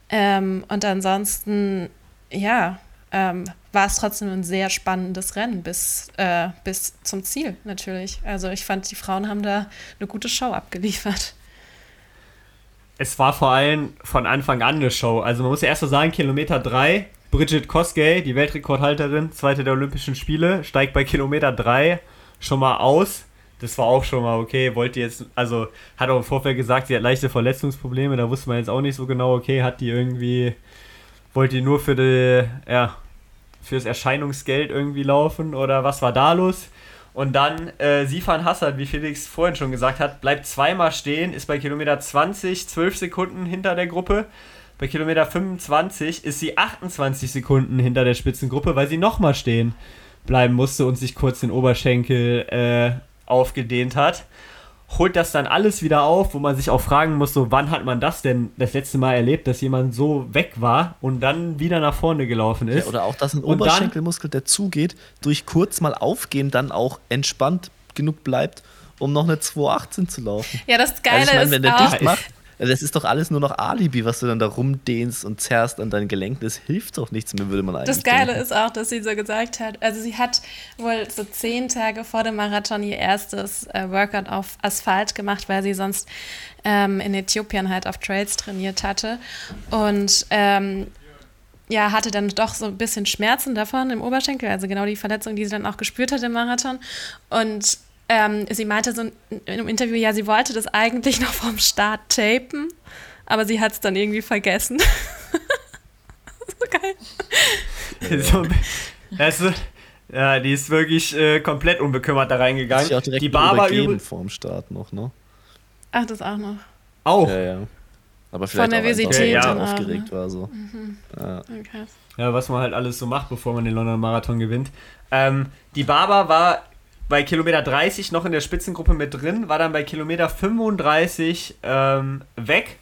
Ähm, und ansonsten, ja, ähm, war es trotzdem ein sehr spannendes Rennen bis, äh, bis zum Ziel natürlich. Also ich fand, die Frauen haben da eine gute Show abgeliefert es war vor allem von Anfang an eine Show. Also man muss ja erst so sagen, Kilometer 3, Bridget Kosgei, die Weltrekordhalterin, zweite der Olympischen Spiele, steigt bei Kilometer 3 schon mal aus. Das war auch schon mal okay. Wollte jetzt, also hat auch im Vorfeld gesagt, sie hat leichte Verletzungsprobleme. Da wusste man jetzt auch nicht so genau, okay, hat die irgendwie, wollte die nur für die, ja, fürs Erscheinungsgeld irgendwie laufen oder was war da los? Und dann äh, Sifan Hassan, wie Felix vorhin schon gesagt hat, bleibt zweimal stehen, ist bei Kilometer 20 12 Sekunden hinter der Gruppe. Bei Kilometer 25 ist sie 28 Sekunden hinter der Spitzengruppe, weil sie nochmal stehen bleiben musste und sich kurz den Oberschenkel äh, aufgedehnt hat holt das dann alles wieder auf, wo man sich auch fragen muss, so wann hat man das denn das letzte Mal erlebt, dass jemand so weg war und dann wieder nach vorne gelaufen ist. Ja, oder auch, dass ein und Oberschenkelmuskel, der zugeht, durch kurz mal aufgehen, dann auch entspannt genug bleibt, um noch eine 218 zu laufen. Ja, das Geile also ich mein, wenn der auch, dicht macht, das ist doch alles nur noch Alibi, was du dann da rumdehnst und zerrst an deinen Gelenken. Das hilft doch nichts mehr, würde man eigentlich Das Geile denken. ist auch, dass sie so gesagt hat, also sie hat wohl so zehn Tage vor dem Marathon ihr erstes äh, Workout auf Asphalt gemacht, weil sie sonst ähm, in Äthiopien halt auf Trails trainiert hatte. Und ähm, ja, hatte dann doch so ein bisschen Schmerzen davon im Oberschenkel, also genau die Verletzung, die sie dann auch gespürt hat im Marathon. Und ähm, sie meinte so in einem Interview, ja, sie wollte das eigentlich noch vom Start tapen, aber sie hat es dann irgendwie vergessen. so geil. so, also, ja, die ist wirklich äh, komplett unbekümmert da reingegangen. Auch direkt die Barber über vorm Start noch, ne? Ach, das auch noch. Auch. Ja, ja. Aber vielleicht Von Nervosität ja, ja. aufgeregt war so. Mhm. Ja. Okay. ja, was man halt alles so macht, bevor man den London Marathon gewinnt. Ähm, die Barber war bei Kilometer 30 noch in der Spitzengruppe mit drin, war dann bei Kilometer 35 ähm, weg.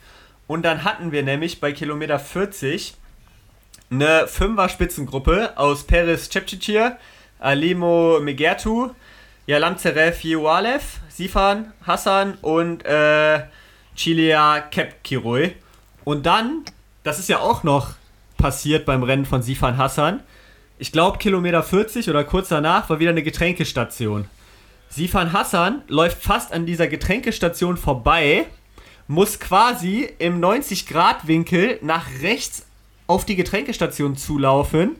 Und dann hatten wir nämlich bei Kilometer 40 eine Fünfer-Spitzengruppe aus Peres Cepcicir, Alimo Megertu, Yalam Zeref Yewalev, Sifan Hassan und äh, Chilia Kepkiroi. Und dann, das ist ja auch noch passiert beim Rennen von Sifan Hassan, ich glaube Kilometer 40 oder kurz danach war wieder eine Getränkestation. Sifan Hassan läuft fast an dieser Getränkestation vorbei, muss quasi im 90-Grad-Winkel nach rechts auf die Getränkestation zulaufen,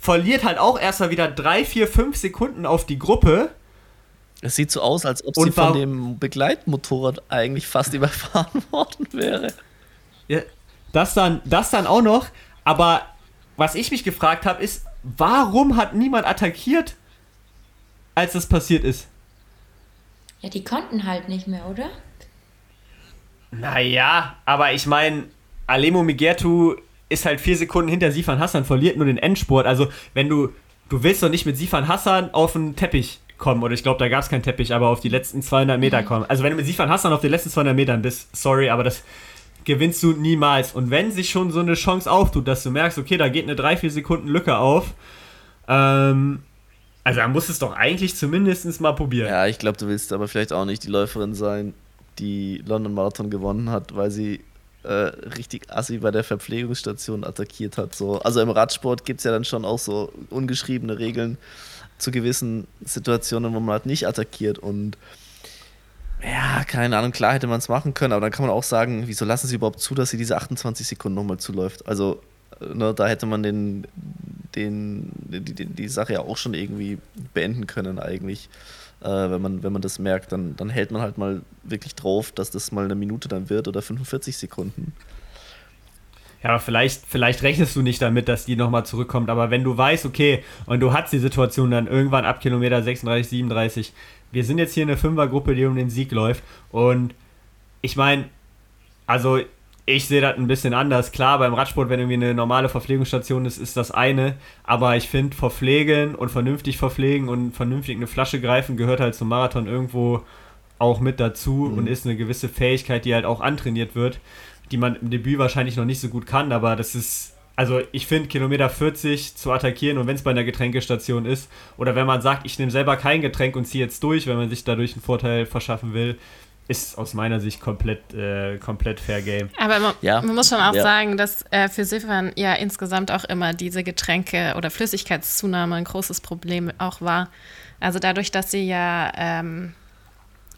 verliert halt auch erstmal wieder 3, 4, 5 Sekunden auf die Gruppe. Es sieht so aus, als ob sie von dem Begleitmotorrad eigentlich fast überfahren worden wäre. Ja, das dann, das dann auch noch, aber was ich mich gefragt habe, ist, warum hat niemand attackiert, als das passiert ist? Ja, die konnten halt nicht mehr, oder? Naja, aber ich meine, Alemo Migertu ist halt vier Sekunden hinter Sifan Hassan, verliert nur den Endspurt. Also, wenn du, du willst doch nicht mit Sifan Hassan auf den Teppich kommen, oder ich glaube, da gab es keinen Teppich, aber auf die letzten 200 Meter mhm. kommen. Also, wenn du mit Sifan Hassan auf den letzten 200 Metern bist, sorry, aber das, gewinnst du niemals. Und wenn sich schon so eine Chance auftut, dass du merkst, okay, da geht eine 3-4 Sekunden Lücke auf, ähm, also musst du es doch eigentlich zumindest mal probieren. Ja, ich glaube, du willst aber vielleicht auch nicht die Läuferin sein, die London Marathon gewonnen hat, weil sie äh, richtig assi bei der Verpflegungsstation attackiert hat. So. Also im Radsport gibt es ja dann schon auch so ungeschriebene Regeln zu gewissen Situationen, wo man halt nicht attackiert und ja, keine Ahnung, klar hätte man es machen können, aber dann kann man auch sagen, wieso lassen sie überhaupt zu, dass sie diese 28 Sekunden nochmal zuläuft? Also, ne, da hätte man den, den, die, die, die Sache ja auch schon irgendwie beenden können, eigentlich. Äh, wenn, man, wenn man das merkt, dann, dann hält man halt mal wirklich drauf, dass das mal eine Minute dann wird oder 45 Sekunden. Ja, aber vielleicht, vielleicht rechnest du nicht damit, dass die nochmal zurückkommt. Aber wenn du weißt, okay, und du hast die Situation dann irgendwann ab Kilometer 36, 37, wir sind jetzt hier eine Fünfergruppe, die um den Sieg läuft und ich meine, also ich sehe das ein bisschen anders. Klar, beim Radsport, wenn irgendwie eine normale Verpflegungsstation ist, ist das eine. Aber ich finde, verpflegen und vernünftig verpflegen und vernünftig eine Flasche greifen gehört halt zum Marathon irgendwo auch mit dazu mhm. und ist eine gewisse Fähigkeit, die halt auch antrainiert wird, die man im Debüt wahrscheinlich noch nicht so gut kann. Aber das ist, also ich finde, Kilometer 40 zu attackieren und wenn es bei einer Getränkestation ist oder wenn man sagt, ich nehme selber kein Getränk und ziehe jetzt durch, wenn man sich dadurch einen Vorteil verschaffen will, ist aus meiner Sicht komplett, äh, komplett fair game. Aber man, ja. man muss schon auch ja. sagen, dass äh, für Siffern ja insgesamt auch immer diese Getränke- oder Flüssigkeitszunahme ein großes Problem auch war. Also dadurch, dass sie ja ähm,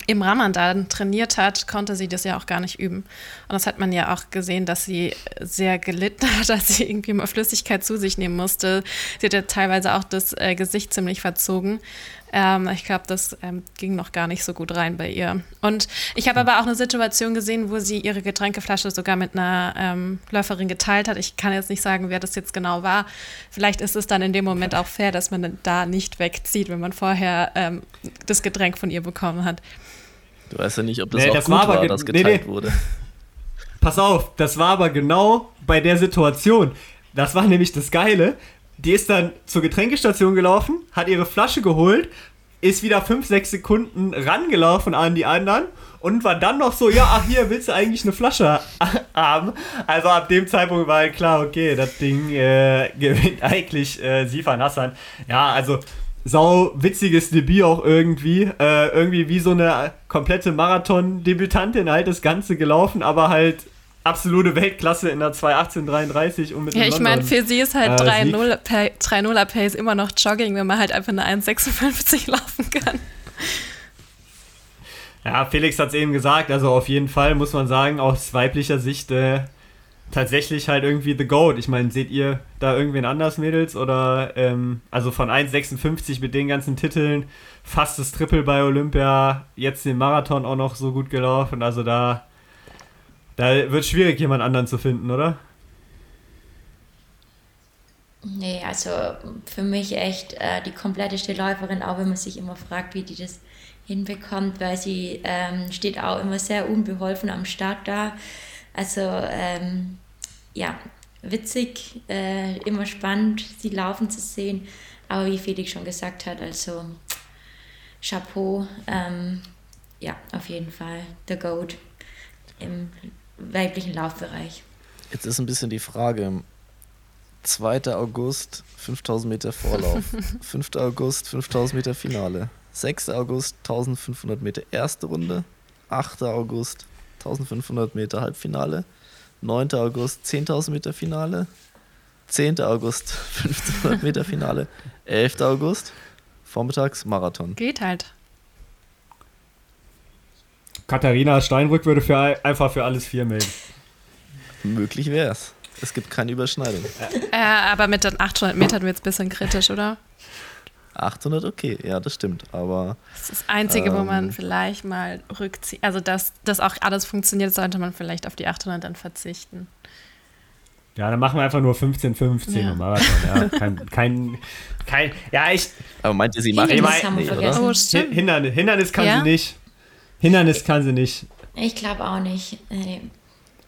im Ramadan trainiert hat, konnte sie das ja auch gar nicht üben. Und das hat man ja auch gesehen, dass sie sehr gelitten hat, dass sie irgendwie mal Flüssigkeit zu sich nehmen musste. Sie hat ja teilweise auch das äh, Gesicht ziemlich verzogen. Ähm, ich glaube, das ähm, ging noch gar nicht so gut rein bei ihr. Und ich habe aber auch eine Situation gesehen, wo sie ihre Getränkeflasche sogar mit einer ähm, Läuferin geteilt hat. Ich kann jetzt nicht sagen, wer das jetzt genau war. Vielleicht ist es dann in dem Moment auch fair, dass man da nicht wegzieht, wenn man vorher ähm, das Getränk von ihr bekommen hat. Du weißt ja nicht, ob das nee, auch das gut war, war das geteilt nee, nee. wurde. Pass auf, das war aber genau bei der Situation. Das war nämlich das Geile. Die ist dann zur Getränkestation gelaufen, hat ihre Flasche geholt, ist wieder 5, 6 Sekunden rangelaufen an die anderen und war dann noch so, ja, ach hier, willst du eigentlich eine Flasche haben? Also ab dem Zeitpunkt war klar, okay, das Ding äh, gewinnt eigentlich äh, Sifan Hassan. Ja, also sau witziges Debüt auch irgendwie. Äh, irgendwie wie so eine komplette Marathon-Debütantin halt das Ganze gelaufen, aber halt absolute Weltklasse in der 2.18.33 und mit Ja, ich meine, für sie ist halt äh, 3-0er Pace immer noch Jogging, wenn man halt einfach eine 1,56 laufen kann. Ja, Felix hat es eben gesagt, also auf jeden Fall muss man sagen, aus weiblicher Sicht äh, tatsächlich halt irgendwie The Goat. Ich meine, seht ihr da irgendwen anders, Mädels? Oder, ähm, also von 1,56 mit den ganzen Titeln, fast das Triple bei Olympia, jetzt den Marathon auch noch so gut gelaufen. Also da da wird schwierig, jemand anderen zu finden, oder? Nee, also für mich echt äh, die kompletteste Läuferin, auch wenn man sich immer fragt, wie die das hinbekommt, weil sie ähm, steht auch immer sehr unbeholfen am Start da. Also ähm, ja, witzig, äh, immer spannend, sie laufen zu sehen. Aber wie Felix schon gesagt hat, also Chapeau, ähm, ja, auf jeden Fall, the GOAT im weiblichen Laufbereich. Jetzt ist ein bisschen die Frage. 2. August 5000 Meter Vorlauf, 5. August 5000 Meter Finale, 6. August 1500 Meter erste Runde, 8. August 1500 Meter Halbfinale, 9. August 10.000 Meter Finale, 10. August 1500 Meter Finale, 11. August vormittags Marathon. Geht halt. Katharina Steinbrück würde für, einfach für alles vier melden. Möglich wäre es. Es gibt keine Überschneidung. Äh, aber mit den 800 Metern wird es ein bisschen kritisch, oder? 800, okay, ja, das stimmt. Aber. Das ist das Einzige, ähm, wo man ähm, vielleicht mal rückzieht. Also, dass das auch alles funktioniert, sollte man vielleicht auf die 800 dann verzichten. Ja, dann machen wir einfach nur 15, 15 ja. im Marathon. Ja, kein, kein, kein, ja, ich. Aber meint ihr, sie macht Hindernis, haben wir vergessen. Oh, Hindernis, Hindernis kann ja? sie nicht. Hindernis kann sie nicht. Ich glaube auch nicht. Nee.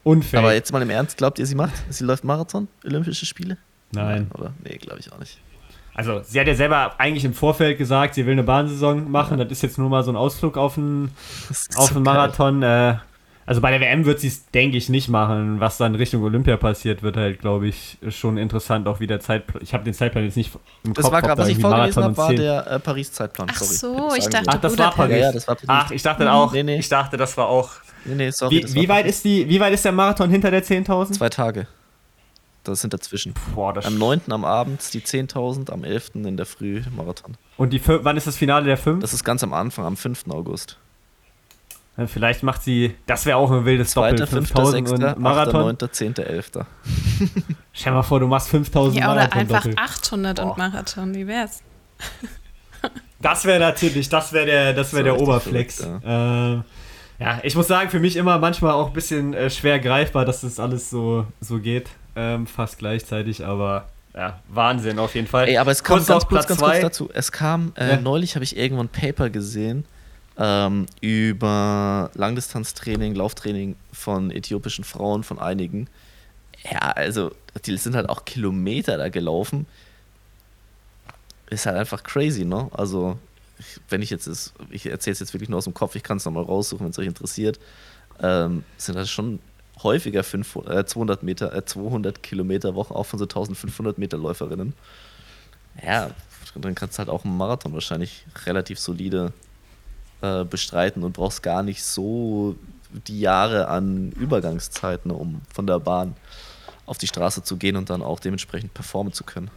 Unfair. Aber jetzt mal im Ernst, glaubt ihr, sie macht? Sie läuft Marathon, Olympische Spiele? Nein. Oder? Nee, glaube ich auch nicht. Also, sie hat ja selber eigentlich im Vorfeld gesagt, sie will eine Bahnsaison machen. Ja. Das ist jetzt nur mal so ein Ausflug auf einen, auf einen Marathon. Äh, also bei der WM wird sie es, denke ich, nicht machen. Was dann Richtung Olympia passiert, wird halt, glaube ich, schon interessant, auch wie der Zeitplan. Ich habe den Zeitplan jetzt nicht im das Kopf. Das war gerade, was ich vorgelesen habe, war der äh, Paris-Zeitplan. Ach so, ich dachte, Ach, das war Paris. Ja, ja, das war Paris. Ach, ich dachte auch. Nee, nee. Ich dachte, das war auch. Nee, nee, sorry. Wie, wie weit, ist die, wie weit ist der Marathon hinter der 10.000? Zwei Tage. Das sind dazwischen. Boah, das am 9. am Abend die 10.000, am 11. in der Früh Marathon. Und die, wann ist das Finale der 5? Das ist ganz am Anfang, am 5. August. Vielleicht macht sie, das wäre auch ein wildes Doppel, 5000 6, und Marathon. 9., 10., 11. Stell mal vor, du machst 5000 ja, oder Marathon einfach Doppel. 800 Boah. und Marathon, wie wär's? das wäre natürlich, das wäre der, das wäre der Oberflex. Verrückt, ja. Äh, ja. ich muss sagen, für mich immer manchmal auch ein bisschen äh, schwer greifbar, dass das alles so, so geht, ähm, fast gleichzeitig, aber ja, Wahnsinn auf jeden Fall. Ey, aber es kam kurz ganz, kurz, ganz kurz dazu. Es kam, äh, ja. neulich habe ich irgendwo ein Paper gesehen, ähm, über Langdistanztraining, Lauftraining von äthiopischen Frauen, von einigen. Ja, also die sind halt auch Kilometer da gelaufen. Ist halt einfach crazy, ne? Also, wenn ich jetzt, ist, ich erzähle es jetzt wirklich nur aus dem Kopf, ich kann es nochmal raussuchen, wenn es euch interessiert, ähm, sind halt schon häufiger 500, äh, 200 Meter, äh, 200 Kilometer Wochen auch von so 1500 Meter Läuferinnen. Ja, dann kannst du halt auch einen Marathon wahrscheinlich relativ solide äh, bestreiten und brauchst gar nicht so die Jahre an Übergangszeiten, um von der Bahn auf die Straße zu gehen und dann auch dementsprechend performen zu können.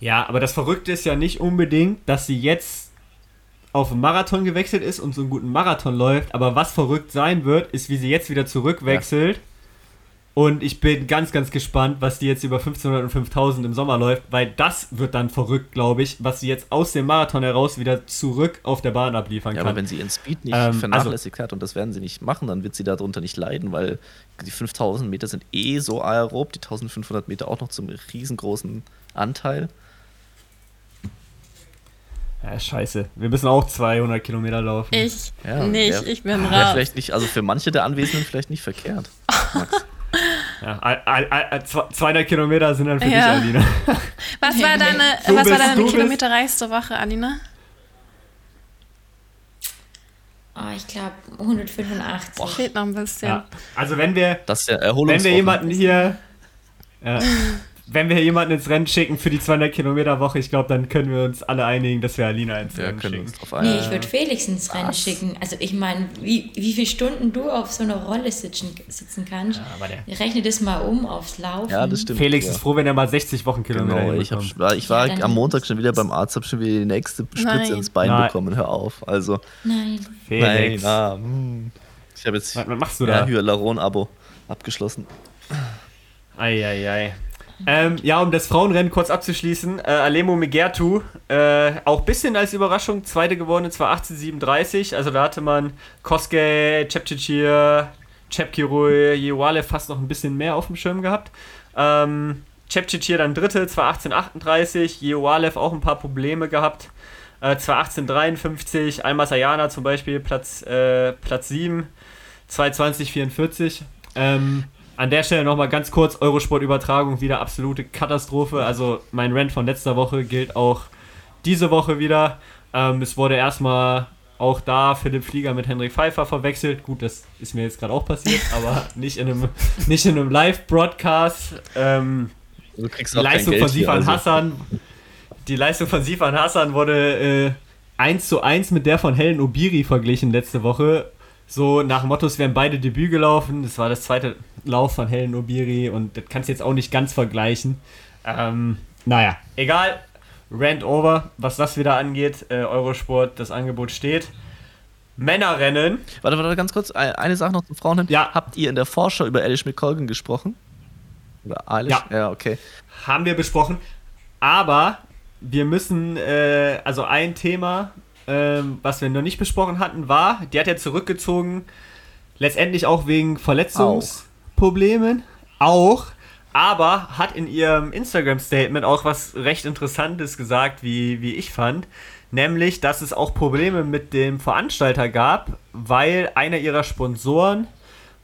Ja, aber das Verrückte ist ja nicht unbedingt, dass sie jetzt auf einen Marathon gewechselt ist und so einen guten Marathon läuft, aber was verrückt sein wird, ist, wie sie jetzt wieder zurückwechselt. Ja. Und ich bin ganz, ganz gespannt, was die jetzt über 1500 und 5000 im Sommer läuft, weil das wird dann verrückt, glaube ich, was sie jetzt aus dem Marathon heraus wieder zurück auf der Bahn abliefern ja, kann. Aber wenn sie ihren Speed nicht ähm, also vernachlässigt also, hat und das werden sie nicht machen, dann wird sie darunter nicht leiden, weil die 5000 Meter sind eh so aerob, die 1500 Meter auch noch zum riesengroßen Anteil. Ja, scheiße. Wir müssen auch 200 Kilometer laufen. Ich ja, nicht, wär, ich bin raus. Vielleicht nicht, also für manche der Anwesenden vielleicht nicht verkehrt. Max. Ja, 200 Kilometer sind dann für ja. dich, Alina. Was war deine, du was war deine kilometerreichste Woche, Alina? Oh, ich glaube 185. Boah. Fehlt noch ein bisschen. Ja. Also wenn wir, das ist ja wenn wir jemanden hier, ja, wenn wir jemanden ins Rennen schicken für die 200 Kilometer Woche, ich glaube, dann können wir uns alle einigen, dass wir Alina ins ja, Rennen schicken. Nee, ich würde Felix ins Rennen Was? schicken. Also ich meine, wie, wie viele Stunden du auf so einer Rolle sitzen, sitzen kannst, ja, rechne das mal um aufs Laufen. Ja, das stimmt. Felix ja. ist froh, wenn er mal 60 Wochenkilometer genau, ich, hab, ich war ja, am Montag schon wieder beim Arzt, habe schon wieder die nächste Spritze ins Bein Nein. bekommen. Hör auf. Also, Nein. Felix. Nein, ah, hm. Ich habe jetzt was, was machst du da? Hyaluron-Abo abgeschlossen. Eieiei. Ei, ei. Ähm, ja, um das Frauenrennen kurz abzuschließen, äh, Alemo Megertu, äh, auch ein bisschen als Überraschung, zweite geworden, zwar 1837, also da hatte man Koske, Cepcicir, Cepkirui, Jewale fast noch ein bisschen mehr auf dem Schirm gehabt. Ähm, Cepcicir dann dritte, zwar 1838, Jewalev auch ein paar Probleme gehabt. Äh, zwar 1853, Alma Sayana zum Beispiel Platz, äh, Platz 7, 22044. Ähm, an der Stelle nochmal ganz kurz: Eurosport-Übertragung wieder absolute Katastrophe. Also, mein Rant von letzter Woche gilt auch diese Woche wieder. Ähm, es wurde erstmal auch da Philipp Flieger mit Hendrik Pfeiffer verwechselt. Gut, das ist mir jetzt gerade auch passiert, aber nicht in einem, nicht in einem Live-Broadcast. Ähm, du kriegst auch die Leistung von Sifan also. Hassan. Die Leistung von Sifan Hassan wurde äh, 1 zu 1 mit der von Helen Obiri verglichen letzte Woche. So nach Mottos wären beide Debüt gelaufen. Das war das zweite Lauf von Helen Obiri und das kannst du jetzt auch nicht ganz vergleichen. Ähm, naja, egal. Rant over, was das wieder angeht. Äh, Eurosport, das Angebot steht. Männerrennen. Warte, warte, ganz kurz. Eine Sache noch zum Frauen. Ja. Habt ihr in der Vorschau über Alice McColgan gesprochen? Oder Alice? Ja. Ja, okay. Haben wir besprochen. Aber wir müssen, äh, also ein Thema ähm, was wir noch nicht besprochen hatten, war, die hat ja zurückgezogen, letztendlich auch wegen Verletzungsproblemen. Auch. auch aber hat in ihrem Instagram-Statement auch was recht Interessantes gesagt, wie, wie ich fand. Nämlich, dass es auch Probleme mit dem Veranstalter gab, weil einer ihrer Sponsoren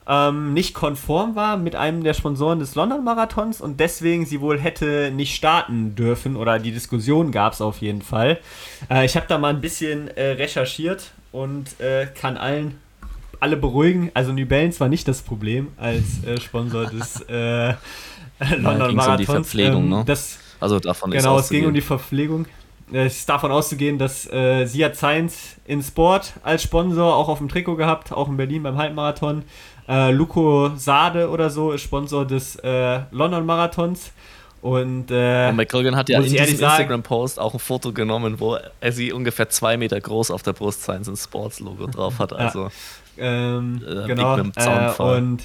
ähm, nicht konform war mit einem der Sponsoren des London Marathons und deswegen sie wohl hätte nicht starten dürfen oder die Diskussion gab es auf jeden Fall. Äh, ich habe da mal ein bisschen äh, recherchiert und äh, kann allen alle beruhigen. Also New Balance war nicht das Problem als äh, Sponsor des äh, London Marathons. Um die Verpflegung, ähm, ne? Das, also davon genau, es ging um die Verpflegung. Es ist davon auszugehen, dass äh, sie hat Science in Sport als Sponsor auch auf dem Trikot gehabt, auch in Berlin beim Halbmarathon. Äh, Luco Sade oder so ist Sponsor des äh, London Marathons. Und, äh, und McColgan hat ja in diesem Instagram-Post auch ein Foto genommen, wo er sie ungefähr zwei Meter groß auf der Brust Science and Sports Logo drauf hat. Also ja, ähm, äh, genau. Äh, und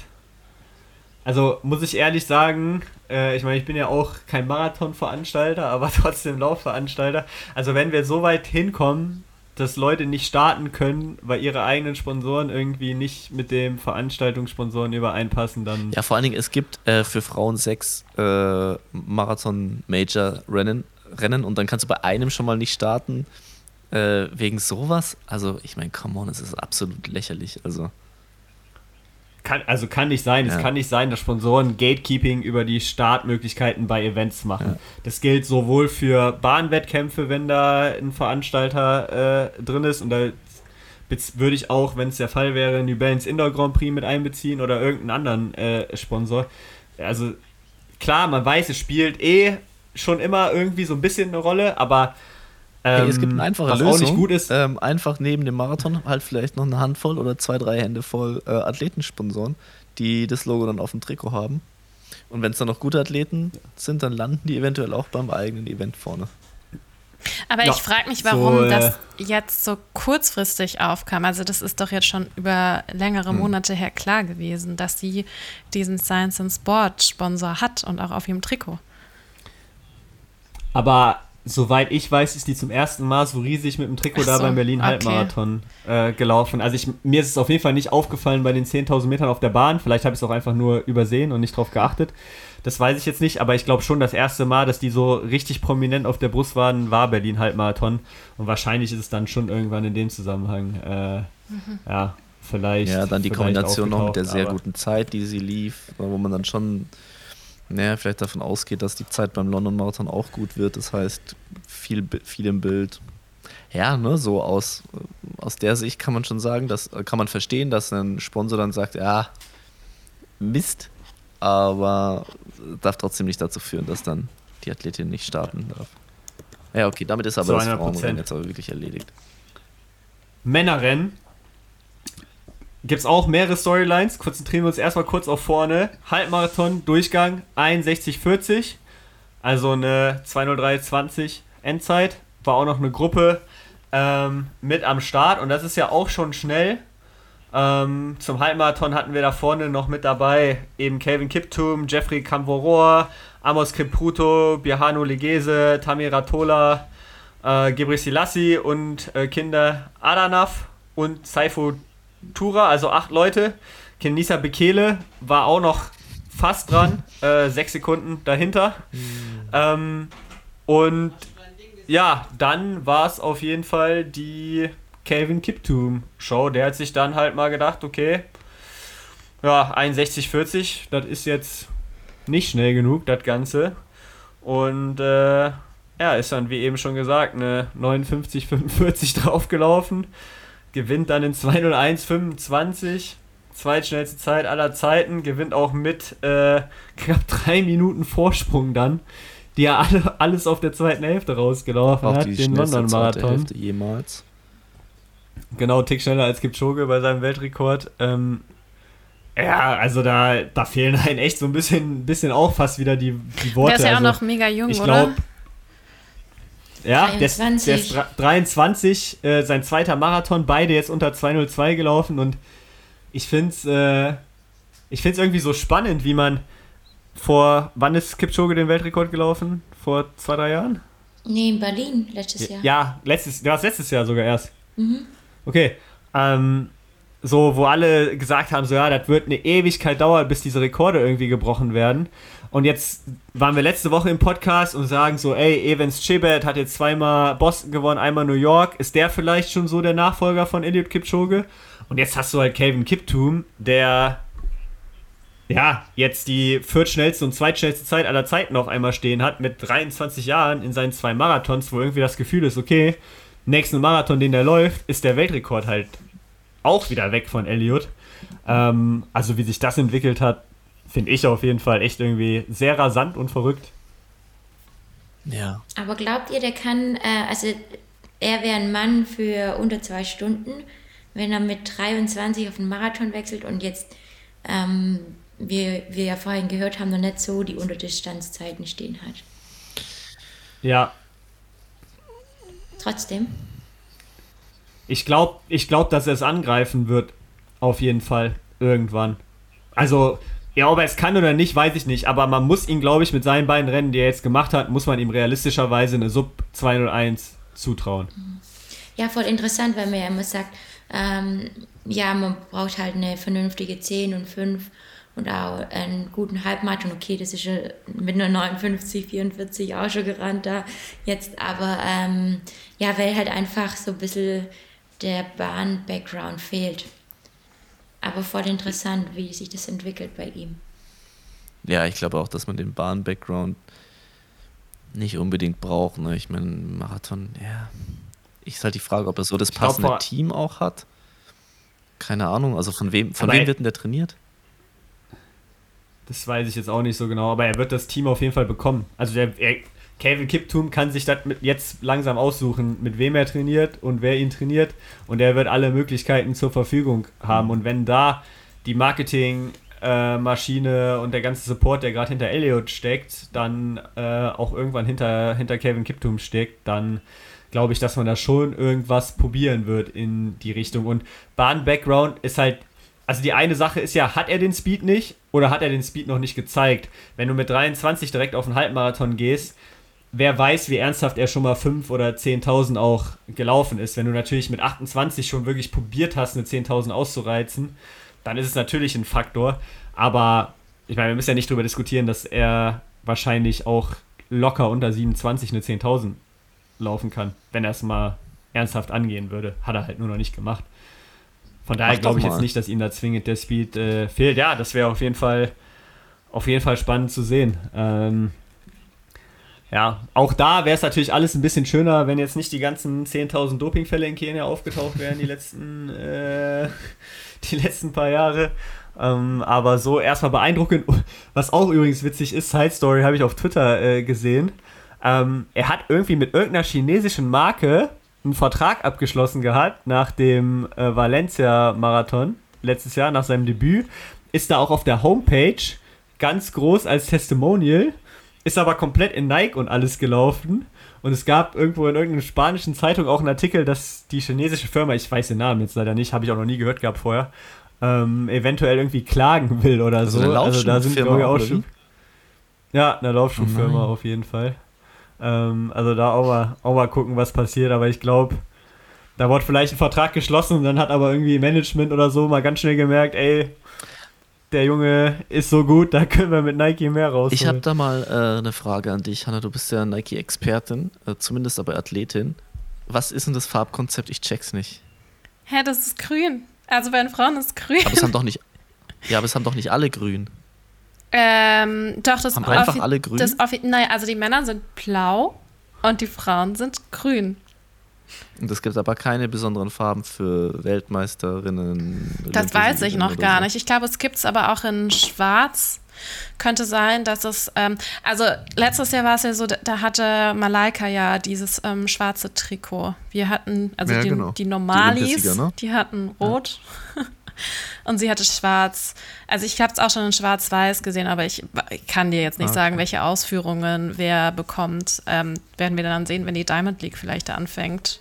also muss ich ehrlich sagen, äh, ich meine, ich bin ja auch kein Marathon-Veranstalter, aber trotzdem Laufveranstalter. Also wenn wir so weit hinkommen, dass Leute nicht starten können, weil ihre eigenen Sponsoren irgendwie nicht mit dem Veranstaltungssponsoren übereinpassen, dann. Ja, vor allen Dingen, es gibt äh, für Frauen sechs äh, Marathon-Major-Rennen Rennen und dann kannst du bei einem schon mal nicht starten. Äh, wegen sowas, also ich meine, come on, es ist absolut lächerlich. Also. Kann, also kann nicht sein. Ja. Es kann nicht sein, dass Sponsoren Gatekeeping über die Startmöglichkeiten bei Events machen. Ja. Das gilt sowohl für Bahnwettkämpfe, wenn da ein Veranstalter äh, drin ist und da würde ich auch, wenn es der Fall wäre, New Balance Indoor Grand Prix mit einbeziehen oder irgendeinen anderen äh, Sponsor. Also klar, man weiß, es spielt eh schon immer irgendwie so ein bisschen eine Rolle, aber hey, es gibt eine einfache was Lösung. Auch nicht gut ist. Ähm, einfach neben dem Marathon halt vielleicht noch eine Handvoll oder zwei, drei Hände voll äh, Athletensponsoren, die das Logo dann auf dem Trikot haben. Und wenn es dann noch gute Athleten sind, dann landen die eventuell auch beim eigenen Event vorne. Aber ja, ich frage mich, warum so, äh, das jetzt so kurzfristig aufkam. Also das ist doch jetzt schon über längere hm. Monate her klar gewesen, dass sie diesen Science and Sport Sponsor hat und auch auf ihrem Trikot. Aber soweit ich weiß, ist die zum ersten Mal so riesig mit dem Trikot so, da beim Berlin Halbmarathon okay. äh, gelaufen. Also ich, mir ist es auf jeden Fall nicht aufgefallen bei den 10.000 Metern auf der Bahn. Vielleicht habe ich es auch einfach nur übersehen und nicht drauf geachtet. Das weiß ich jetzt nicht, aber ich glaube schon, das erste Mal, dass die so richtig prominent auf der Brust waren, war Berlin Halbmarathon. Und wahrscheinlich ist es dann schon irgendwann in dem Zusammenhang, äh, mhm. ja, vielleicht. Ja, dann die Kombination noch mit der sehr guten Zeit, die sie lief, wo man dann schon naja, vielleicht davon ausgeht, dass die Zeit beim London Marathon auch gut wird. Das heißt, viel, viel im Bild. Ja, ne, so aus, aus der Sicht kann man schon sagen, dass, kann man verstehen, dass ein Sponsor dann sagt, ja, Mist, aber darf trotzdem nicht dazu führen, dass dann die Athletin nicht starten darf. Ja, okay, damit ist aber das Frauenrennen jetzt aber wirklich erledigt. Männerrennen gibt es auch mehrere Storylines. Konzentrieren wir uns erstmal kurz auf vorne. Halbmarathon, Durchgang 61,40. Also eine 203,20 Endzeit. War auch noch eine Gruppe ähm, mit am Start und das ist ja auch schon schnell. Ähm, zum Halbmarathon hatten wir da vorne noch mit dabei eben Calvin Kiptum, Jeffrey Camvoror, Amos Kipruto, Biahano Legese, Tamira Tola, äh, Gebre Selassie und äh, Kinder Adanaf und Saifo Tura, also acht Leute. Kenisa Bekele war auch noch fast dran, äh, sechs Sekunden dahinter. Ähm, und ja, dann war es auf jeden Fall die Calvin Kiptum Show. Der hat sich dann halt mal gedacht, okay, ja, 61,40, das ist jetzt nicht schnell genug, das Ganze. Und äh, ja, ist dann, wie eben schon gesagt, eine 59,45 draufgelaufen. Gewinnt dann in 201,25. Zweitschnellste Zeit aller Zeiten. Gewinnt auch mit äh, knapp drei Minuten Vorsprung dann die ja alle, alles auf der zweiten Hälfte rausgelaufen auch hat, den London Marathon. jemals. Genau, Tick schneller als Kipchoge bei seinem Weltrekord. Ähm, ja, also da, da fehlen einen echt so ein bisschen, bisschen auch fast wieder die, die Worte. Der ist ja also, auch noch mega jung, ich glaub, oder? Ja, 23. Der, ist, der ist 23, äh, sein zweiter Marathon, beide jetzt unter 202 gelaufen und ich finde es äh, ich find's irgendwie so spannend, wie man vor, wann ist Kipchoge den Weltrekord gelaufen? Vor zwei, drei Jahren? Nee, in Berlin, letztes Jahr. Ja, letztes, du hast letztes Jahr sogar erst. Mhm. Okay. Ähm, so, wo alle gesagt haben, so ja, das wird eine Ewigkeit dauern, bis diese Rekorde irgendwie gebrochen werden. Und jetzt waren wir letzte Woche im Podcast und sagen so, ey, Evans Chebet hat jetzt zweimal Boston gewonnen, einmal New York. Ist der vielleicht schon so der Nachfolger von Eliud Kipchoge? Und jetzt hast du halt Calvin Kiptum, der ja, jetzt die viertschnellste und zweitschnellste Zeit aller Zeiten auf einmal stehen hat, mit 23 Jahren in seinen zwei Marathons, wo irgendwie das Gefühl ist, okay, nächsten Marathon, den der läuft, ist der Weltrekord halt auch wieder weg von Elliot. Ähm, also wie sich das entwickelt hat, finde ich auf jeden Fall echt irgendwie sehr rasant und verrückt. Ja. Aber glaubt ihr, der kann, äh, also er wäre ein Mann für unter zwei Stunden, wenn er mit 23 auf den Marathon wechselt und jetzt ähm, wie wir ja vorhin gehört haben, noch nicht so die Unterdistanzzeiten stehen hat. Ja. Trotzdem. Ich glaube, ich glaub, dass er es angreifen wird. Auf jeden Fall. Irgendwann. Also, ja, ob er es kann oder nicht, weiß ich nicht. Aber man muss ihn, glaube ich, mit seinen beiden Rennen, die er jetzt gemacht hat, muss man ihm realistischerweise eine Sub 201 zutrauen. Ja, voll interessant, weil man ja immer sagt, ähm, ja, man braucht halt eine vernünftige 10 und 5 und auch einen guten Halbmarathon. Okay, das ist ja mit einer 59, 44 auch schon gerannt da jetzt, aber ähm, ja, weil halt einfach so ein bisschen der Bahn-Background fehlt. Aber voll interessant, wie sich das entwickelt bei ihm. Ja, ich glaube auch, dass man den Bahn-Background nicht unbedingt braucht. Ne? Ich meine, Marathon, ja. Ist halt die Frage, ob er so das passende glaub, Team auch hat. Keine Ahnung, also von wem, von wem wird denn der trainiert? Das weiß ich jetzt auch nicht so genau, aber er wird das Team auf jeden Fall bekommen. Also der, er, Calvin Kiptum kann sich das jetzt langsam aussuchen, mit wem er trainiert und wer ihn trainiert. Und er wird alle Möglichkeiten zur Verfügung haben. Und wenn da die Marketingmaschine äh, und der ganze Support, der gerade hinter Elliot steckt, dann äh, auch irgendwann hinter, hinter Calvin Kiptum steckt, dann glaube ich, dass man da schon irgendwas probieren wird in die Richtung. Und Bahn-Background ist halt also die eine Sache ist ja, hat er den Speed nicht oder hat er den Speed noch nicht gezeigt? Wenn du mit 23 direkt auf einen Halbmarathon gehst, wer weiß, wie ernsthaft er schon mal 5 oder 10.000 auch gelaufen ist. Wenn du natürlich mit 28 schon wirklich probiert hast, eine 10.000 auszureizen, dann ist es natürlich ein Faktor. Aber ich meine, wir müssen ja nicht darüber diskutieren, dass er wahrscheinlich auch locker unter 27 eine 10.000 laufen kann, wenn er es mal ernsthaft angehen würde. Hat er halt nur noch nicht gemacht. Von daher glaube ich jetzt nicht, dass ihm da zwingend der Speed äh, fehlt. Ja, das wäre auf jeden Fall auf jeden Fall spannend zu sehen. Ähm, ja, auch da wäre es natürlich alles ein bisschen schöner, wenn jetzt nicht die ganzen 10.000 Dopingfälle in Kenia aufgetaucht wären, die letzten, äh, die letzten paar Jahre. Ähm, aber so erstmal beeindruckend. Was auch übrigens witzig ist, Side Story habe ich auf Twitter äh, gesehen. Ähm, er hat irgendwie mit irgendeiner chinesischen Marke einen Vertrag abgeschlossen gehabt nach dem äh, Valencia-Marathon letztes Jahr, nach seinem Debüt. Ist da auch auf der Homepage ganz groß als Testimonial ist aber komplett in Nike und alles gelaufen. Und es gab irgendwo in irgendeiner spanischen Zeitung auch einen Artikel, dass die chinesische Firma, ich weiß den Namen jetzt leider nicht, habe ich auch noch nie gehört gehabt vorher, ähm, eventuell irgendwie klagen will oder also so. Also da sind wir auch schon. Ja, eine Laufschuhfirma oh auf jeden Fall. Ähm, also da auch mal, auch mal gucken, was passiert. Aber ich glaube, da wurde vielleicht ein Vertrag geschlossen und dann hat aber irgendwie Management oder so mal ganz schnell gemerkt, ey, der Junge ist so gut, da können wir mit Nike mehr rausholen. Ich habe da mal äh, eine Frage an dich, Hanna. Du bist ja Nike-Expertin, äh, zumindest aber Athletin. Was ist denn das Farbkonzept? Ich check's nicht. Hä, das ist grün. Also bei den Frauen ist es grün. Aber es haben doch nicht. Ja, aber es haben doch nicht alle grün. Ähm, doch, das haben einfach alle grün. Das naja, also die Männer sind blau und die Frauen sind grün. Und es gibt aber keine besonderen Farben für Weltmeisterinnen. Das weiß ich noch gar so. nicht. Ich glaube, es gibt es aber auch in Schwarz. Könnte sein, dass es, ähm, also letztes Jahr war es ja so, da, hatte Malaika ja dieses ähm, schwarze Trikot. Wir hatten, also ja, die, genau. die Normalis, die, ne? die, hatten rot ja. und sie hatte schwarz. Also ich habe es auch schon in schwarz-weiß gesehen, aber ich, ich, kann dir jetzt nicht okay. sagen, welche Ausführungen wer bekommt. Ähm, werden wir dann sehen, wenn die Diamond League vielleicht anfängt.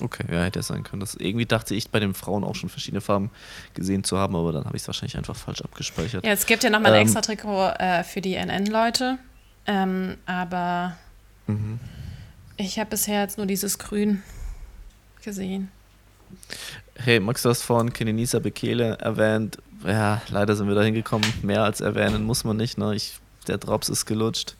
Okay, ja, hätte es sein können. Das, irgendwie dachte ich bei den Frauen auch schon verschiedene Farben gesehen zu haben, aber dann habe ich es wahrscheinlich einfach falsch abgespeichert. Ja, es gibt ja nochmal ein ähm, extra Trikot äh, für die NN-Leute, ähm, aber mhm. ich habe bisher jetzt nur dieses Grün gesehen. Hey, Max, du hast vorhin Kenenisa Bekele erwähnt. Ja, leider sind wir da hingekommen. Mehr als erwähnen muss man nicht. Ne? Ich, der Drops ist gelutscht.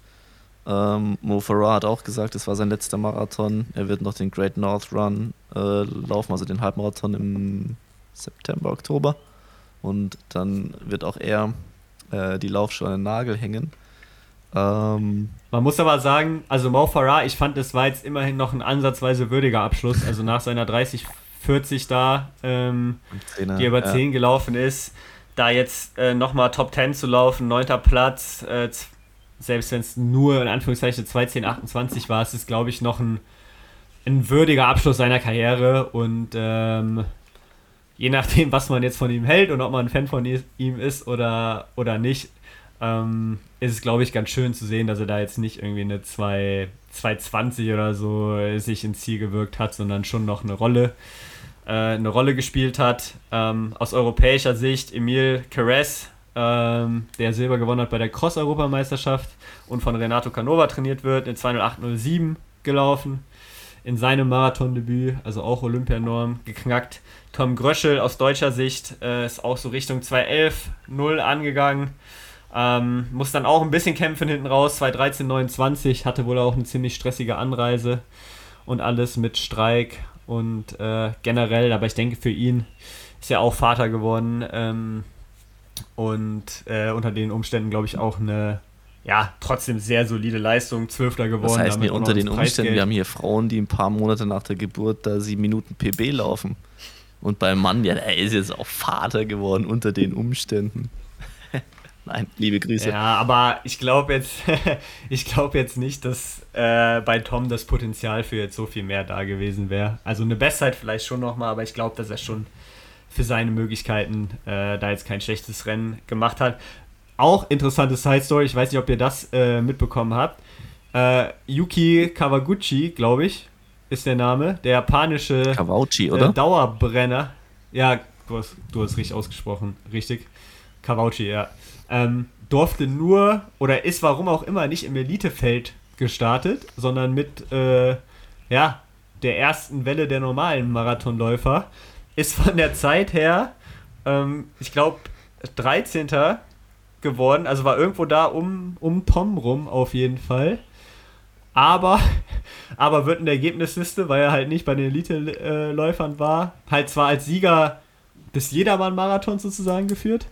Ähm, Mo Farah hat auch gesagt, es war sein letzter Marathon. Er wird noch den Great North Run äh, laufen, also den Halbmarathon im September, Oktober. Und dann wird auch er äh, die Laufschuhe an den Nagel hängen. Ähm, Man muss aber sagen, also Mo Farah, ich fand, es war jetzt immerhin noch ein ansatzweise würdiger Abschluss. Also nach seiner 30, 40 da, ähm, die über 10 ja. gelaufen ist, da jetzt äh, nochmal Top 10 zu laufen, 9. Platz, äh, selbst wenn es nur in Anführungszeichen 2.10.28 war, ist es, glaube ich, noch ein, ein würdiger Abschluss seiner Karriere und ähm, je nachdem, was man jetzt von ihm hält und ob man ein Fan von ihm ist oder, oder nicht, ähm, ist es, glaube ich, ganz schön zu sehen, dass er da jetzt nicht irgendwie eine 220 oder so sich ins Ziel gewirkt hat, sondern schon noch eine Rolle, äh, eine Rolle gespielt hat. Ähm, aus europäischer Sicht Emil Caress ähm, der Silber gewonnen hat bei der Cross-Europameisterschaft und von Renato Canova trainiert wird, in 20807 gelaufen. in seinem Marathondebüt, also auch Olympianorm, geknackt. Tom Gröschel aus deutscher Sicht äh, ist auch so Richtung 2.11.0 angegangen. Ähm, muss dann auch ein bisschen kämpfen hinten raus. 2.13.29 hatte wohl auch eine ziemlich stressige Anreise und alles mit Streik und äh, generell. Aber ich denke, für ihn ist er auch Vater geworden. Ähm, und äh, unter den Umständen, glaube ich, auch eine ja, trotzdem sehr solide Leistung, Zwölfter geworden. Das heißt mir unter den Umständen, wir haben hier Frauen, die ein paar Monate nach der Geburt da sieben Minuten PB laufen. Und beim Mann, ja, er ist jetzt auch Vater geworden unter den Umständen. Nein, liebe Grüße. Ja, aber ich glaube jetzt, ich glaube jetzt nicht, dass äh, bei Tom das Potenzial für jetzt so viel mehr da gewesen wäre. Also eine Bestzeit vielleicht schon nochmal, aber ich glaube, dass er schon für seine Möglichkeiten äh, da jetzt kein schlechtes Rennen gemacht hat. Auch interessante Side Story, ich weiß nicht, ob ihr das äh, mitbekommen habt. Äh, Yuki Kawaguchi, glaube ich, ist der Name, der japanische Kawauchi, oder? Äh, Dauerbrenner. Ja, du hast, du hast richtig ausgesprochen, richtig. Kawauchi, ja. Ähm, durfte nur oder ist warum auch immer nicht im Elitefeld gestartet, sondern mit äh, ja, der ersten Welle der normalen Marathonläufer. Ist von der Zeit her, ähm, ich glaube, 13 geworden. Also war irgendwo da um, um Tom rum auf jeden Fall. Aber, aber wird in der Ergebnisliste, weil er halt nicht bei den Elite-Läufern war, halt zwar als Sieger des Jedermann-Marathons sozusagen geführt,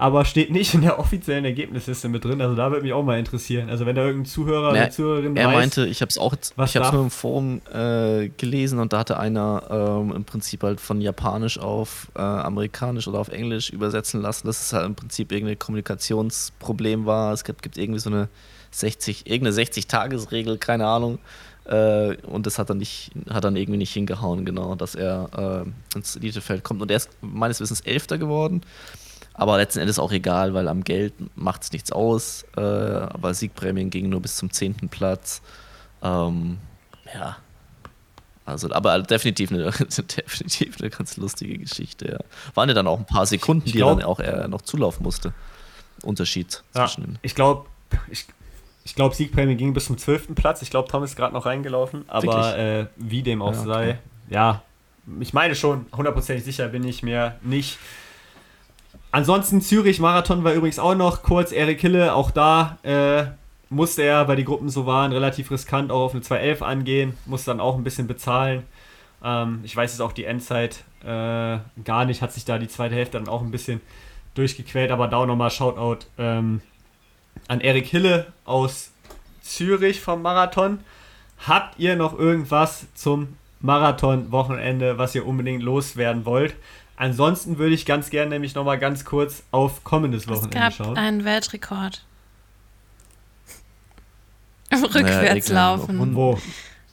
aber steht nicht in der offiziellen Ergebnisliste mit drin. Also da würde mich auch mal interessieren. Also wenn da irgendein Zuhörer oder Zuhörerin Er weiß, meinte, ich habe es auch, was ich habe nur im Forum äh, gelesen und da hatte einer ähm, im Prinzip halt von Japanisch auf äh, Amerikanisch oder auf Englisch übersetzen lassen, dass es halt im Prinzip irgendein Kommunikationsproblem war. Es gibt, gibt irgendwie so eine 60, irgendeine 60-Tages-Regel, keine Ahnung. Äh, und das hat dann nicht, hat dann irgendwie nicht hingehauen, genau, dass er äh, ins Elitefeld kommt. Und er ist meines Wissens Elfter geworden. Aber letzten Endes auch egal, weil am Geld macht es nichts aus. Äh, aber Siegprämien gingen nur bis zum 10. Platz. Ähm, ja. Also, aber definitiv eine, definitiv eine ganz lustige Geschichte, ja. Waren ja dann auch ein paar Sekunden, Ich die glaub- er dann auch äh, noch zulaufen musste. Unterschied Ja, zwischen den. ich glaube, ich, ich glaube, Siegprämie ging bis zum 12. Platz. Ich glaube, Tom ist gerade noch reingelaufen. Aber äh, wie dem auch Ja, okay. sei, ja, ich meine schon, hundertprozentig sicher bin ich mir nicht. Ansonsten Zürich-Marathon war übrigens auch noch kurz. Erik Hille, auch da äh, musste er, weil die Gruppen so waren, relativ riskant auch auf eine 211 angehen. Musste dann auch ein bisschen bezahlen. Ähm, ich weiß jetzt auch die Endzeit äh, gar nicht. Hat sich da die zweite Hälfte dann auch ein bisschen durchgequält. Aber da auch nochmal Shoutout ähm, an Erik Hille aus Zürich vom Marathon. Habt ihr noch irgendwas zum Marathon-Wochenende, was ihr unbedingt loswerden wollt? Ansonsten würde ich ganz gerne nämlich nochmal ganz kurz auf kommendes Es Wochenende gab schauen. einen Weltrekord. Im Naja, Rückwärtslaufen. egal, Wo?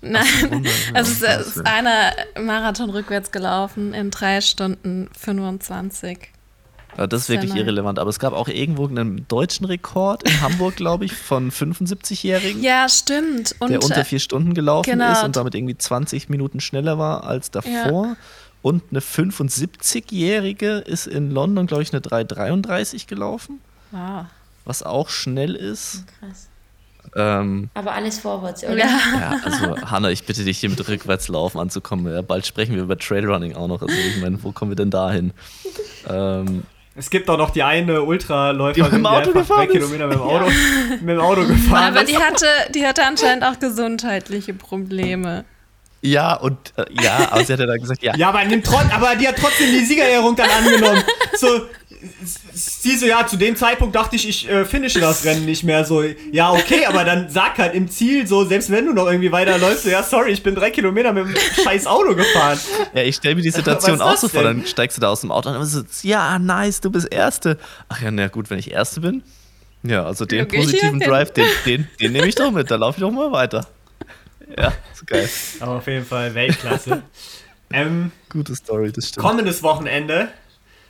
Nein, also es Ja, ist einer Marathon rückwärts gelaufen in 3 Stunden 25. Ja, das ist wirklich neu. irrelevant. Aber es gab auch irgendwo einen deutschen Rekord in Hamburg, glaube ich, von 75-Jährigen. Ja, stimmt. Und der unter äh, vier Stunden gelaufen genau. ist und damit irgendwie 20 Minuten schneller war als davor. Und eine 75-Jährige ist in London, glaube ich, eine 3,33 gelaufen, wow. was auch schnell ist. Krass. Ähm, Aber alles vorwärts, oder? Ja. ja, also Hanna, ich bitte dich hier mit Rückwärtslaufen anzukommen. Ja, bald sprechen wir über Trailrunning auch noch. Also ich meine, wo kommen wir denn da hin? Ähm, Es gibt auch noch die eine Ultraläuferin, Die mit dem Auto einfach drei gefahren ist. Kilometer mit dem Auto, mit dem Auto gefahren Aber ist. die hatte, die hatte anscheinend auch gesundheitliche Probleme. Ja, und äh, ja, aber sie hat ja dann gesagt, ja, Ja, aber, nimmt trot aber die hat trotzdem die Siegerehrung dann angenommen. So, sie so, ja, zu dem Zeitpunkt dachte ich, ich äh, finische das Rennen nicht mehr. So, ja, okay, aber dann sag halt im Ziel so, selbst wenn du noch irgendwie weiterläufst, so, ja, sorry, ich bin drei Kilometer mit dem scheiß Auto gefahren. Ja, ich stelle mir die Situation auch so vor, dann steigst du da aus dem Auto und dann so, ja, nice, du bist Erste. Ach ja, na gut, wenn ich Erste bin. Ja, also den positiven hin. Drive, den, den, den nehme ich doch mit, da laufe ich doch mal weiter. Ja, ist geil. Aber auf jeden Fall Weltklasse. ähm, Gute Story, das stimmt. kommendes Wochenende,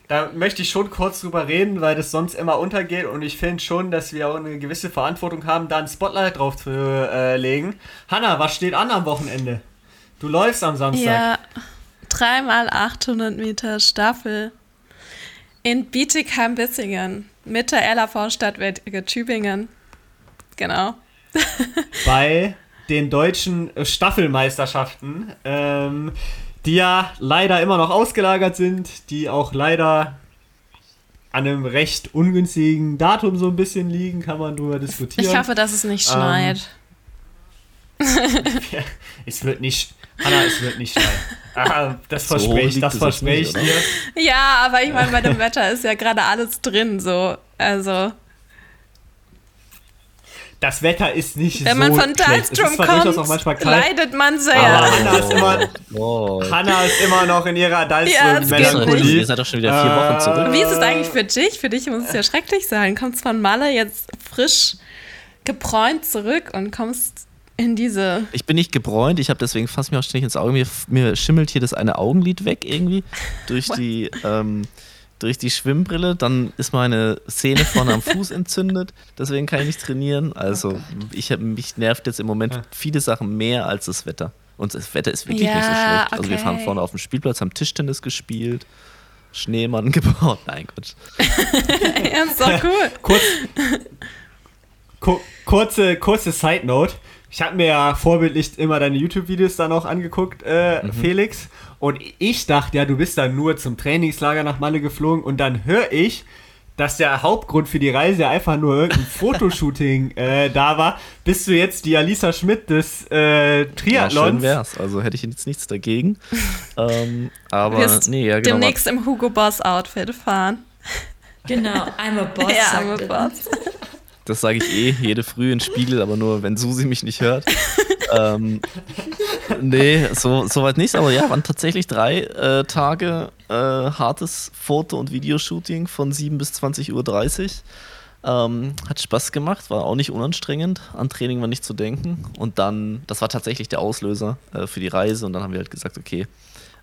da möchte ich schon kurz drüber reden, weil das sonst immer untergeht und ich finde schon, dass wir auch eine gewisse Verantwortung haben, da ein Spotlight drauf zu äh, legen. Hanna, was steht an am Wochenende? Du läufst am Samstag. Ja, dreimal 800 Meter Staffel in Bietigheim-Bissingen mit der LAV Stadtwerke Tübingen. Genau. Bei den deutschen Staffelmeisterschaften, ähm, die ja leider immer noch ausgelagert sind, die auch leider an einem recht ungünstigen Datum so ein bisschen liegen, kann man drüber diskutieren. Ich hoffe, dass es nicht schneit. Ähm, ja, es wird nicht, Hanna, es wird nicht schneien. Ah, das So verspreche ich, das verspreche ich dir. Ja, aber ich meine, bei dem Wetter ist ja gerade alles drin, so. Also, Das Wetter ist nicht wenn so man von schlecht. Es ist Dalstrom zwar durchaus auch manchmal kommt, leidet man aber sehr. Hanna ist immer, Oh. Hanna ist immer noch in ihrer Ja, das geht Ihr seid doch schon wieder vier Wochen zurück. Wie ist es eigentlich für dich? Für dich muss es ja schrecklich sein. Kommst von Malle jetzt frisch gebräunt zurück und kommst in diese. Ich bin nicht gebräunt, ich habe deswegen fast mir auch ständig ins Auge. Mir, mir schimmelt hier das eine Augenlid weg irgendwie durch die, ähm, durch die Schwimmbrille. Dann ist meine Sehne vorne am Fuß entzündet, deswegen kann ich nicht trainieren. Also ich hab, mich nervt jetzt im Moment viele Sachen mehr als das Wetter. Und das Wetter ist wirklich nicht so Ja, schlecht. Also wir fahren vorne auf dem Spielplatz, haben Tischtennis gespielt, Schneemann gebaut. Nein, Quatsch. Ja, ist doch cool. Kurz, ku- kurze, kurze Side Note. Ich habe mir ja vorbildlich immer deine YouTube-Videos dann auch angeguckt, äh, Mhm. Felix. Und ich dachte ja, du bist dann nur zum Trainingslager nach Malle geflogen. Und dann höre ich, dass der Hauptgrund für die Reise ja einfach nur irgendein Fotoshooting äh, da war. Bist du jetzt die Alisa Schmidt des äh, Ja, schön Triathlons? wär's. Also hätte ich jetzt nichts dagegen. ähm, aber wirst nee, ja, genau. Demnächst im Hugo Boss Outfit fahren. Genau, I'm a boss. ja, mit er. Boss. Das sage ich eh jede Früh in Spiegel, aber nur, wenn Susi mich nicht hört. ähm, nee, so, so weit nicht. Aber ja, waren tatsächlich drei äh, Tage äh, hartes Foto- und Videoshooting von 7 bis 20.30 Uhr. Ähm, hat Spaß gemacht, war auch nicht unanstrengend. An Training war nicht zu denken. Und dann, das war tatsächlich der Auslöser äh, für die Reise. Und dann haben wir halt gesagt, okay,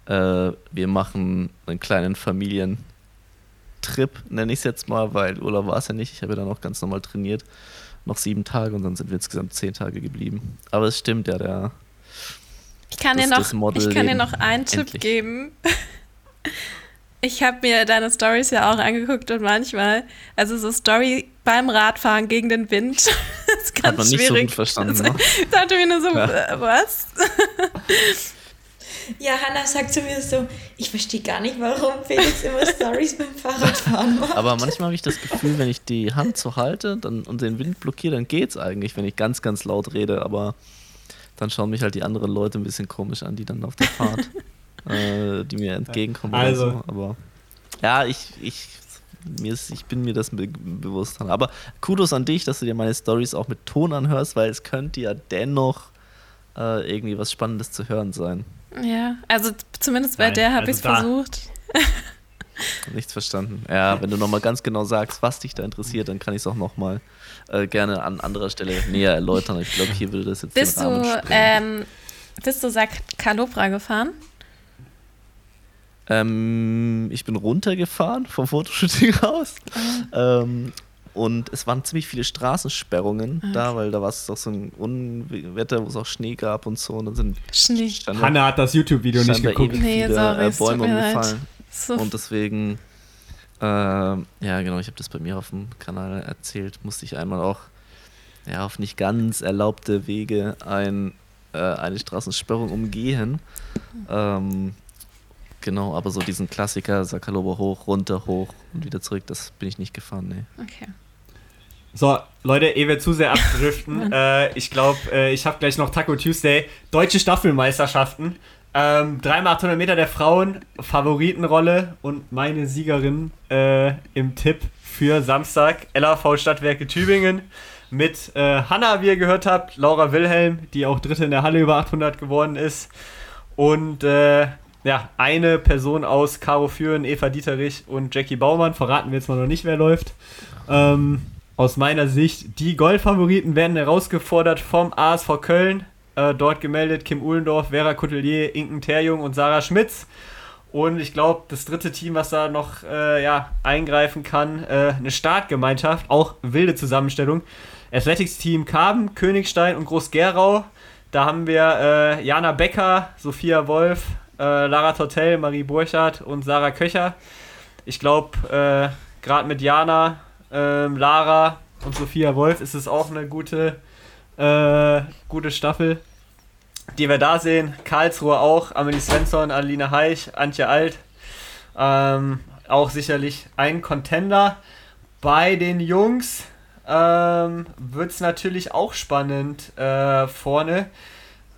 äh, wir machen einen kleinen Familien- Trip, nenne ich es jetzt mal, weil Urlaub war es ja nicht. Ich habe ja dann auch ganz normal trainiert. Noch sieben Tage und dann sind wir insgesamt zehn Tage geblieben. Aber es stimmt ja, der. Ich kann, Das dir noch, ich kann dir noch einen Tipp Endlich. geben. Ich habe mir deine Stories ja auch angeguckt und manchmal, also so Story beim Radfahren gegen den Wind, ist ganz Hat man nicht so schwierig. gut verstanden, ne? Ich dachte mir nur so, Ja. äh, was? Ja, Hannah sagt zu mir so, ich verstehe gar nicht, warum Felix immer Stories beim Fahrradfahren macht. Aber manchmal habe ich das Gefühl, wenn ich die Hand so halte dann, und den Wind blockiere, dann geht's eigentlich, wenn ich ganz, ganz laut rede. Aber dann schauen mich halt die anderen Leute ein bisschen komisch an, die dann auf der Fahrt, äh, die mir entgegenkommen. Also. Oder so. Aber ja, ich, ich, mir ist, ich bin mir das be bewusst. Aber Kudos an dich, dass du dir meine Stories auch mit Ton anhörst, weil es könnte ja dennoch äh, irgendwie was Spannendes zu hören sein. Ja, also zumindest bei Nein, der habe also ich es versucht. Nichts verstanden. Ja, wenn du nochmal ganz genau sagst, was dich da interessiert, dann kann ich es auch nochmal äh, gerne an anderer Stelle näher erläutern. Ich glaube, hier würde das jetzt Bist den Rahmen du, ähm, bist du Sack Calopra gefahren? Ähm, ich bin runtergefahren vom Fotoshooting aus. Ähm, und es waren ziemlich viele Straßensperrungen da, weil da war es doch so ein Unwetter, wo es auch Schnee gab und so. Und dann sind Schnee. Hanna hat das YouTube-Video nicht geguckt. Nee, sorry, äh, Bäume umgefallen. So, Und deswegen, ähm, ja genau, ich habe das bei mir auf dem Kanal erzählt, musste ich einmal auch ja, auf nicht ganz erlaubte Wege ein, äh, eine Straßensperrung umgehen. Ähm, genau, aber so diesen Klassiker, Sakalobo hoch, runter, hoch und wieder zurück, das bin ich nicht gefahren, nee. okay. So, Leute, ehe wir zu sehr abdriften, äh, ich glaube, äh, ich habe gleich noch Taco Tuesday. Deutsche Staffelmeisterschaften. Ähm, dreimal 800 Meter der Frauen, Favoritenrolle und meine Siegerin äh, im Tipp für Samstag, LAV Stadtwerke Tübingen. Mit äh, Hanna, wie ihr gehört habt, Laura Wilhelm, die auch Dritte in der Halle über 800 geworden ist. Und äh, ja, eine Person aus Caro Führen, Eva Dieterich und Jackie Baumann. Verraten wir jetzt mal noch nicht, wer läuft. Ähm, aus meiner Sicht, die Goldfavoriten werden herausgefordert vom ASV Köln. Äh, dort gemeldet Kim Uhlendorf, Vera Coutelier, Inken Terjung und Sarah Schmitz. Und ich glaube, das dritte Team, was da noch äh, ja, eingreifen kann, äh, eine Startgemeinschaft, auch wilde Zusammenstellung. Athletics Team Karben, Königstein und Groß-Gerau. Da haben wir äh, Jana Becker, Sophia Wolf, äh, Lara Tortell, Marie Burchardt und Sarah Köcher. Ich glaube, äh, gerade mit Jana, ähm, Lara und Sophia Wolf ist es auch eine gute Äh, gute Staffel, die wir da sehen. Karlsruhe auch, Amelie Svensson, Aline Heich, Antje Alt. Ähm, auch sicherlich ein Contender. Bei den Jungs ähm, wird es natürlich auch spannend äh, vorne.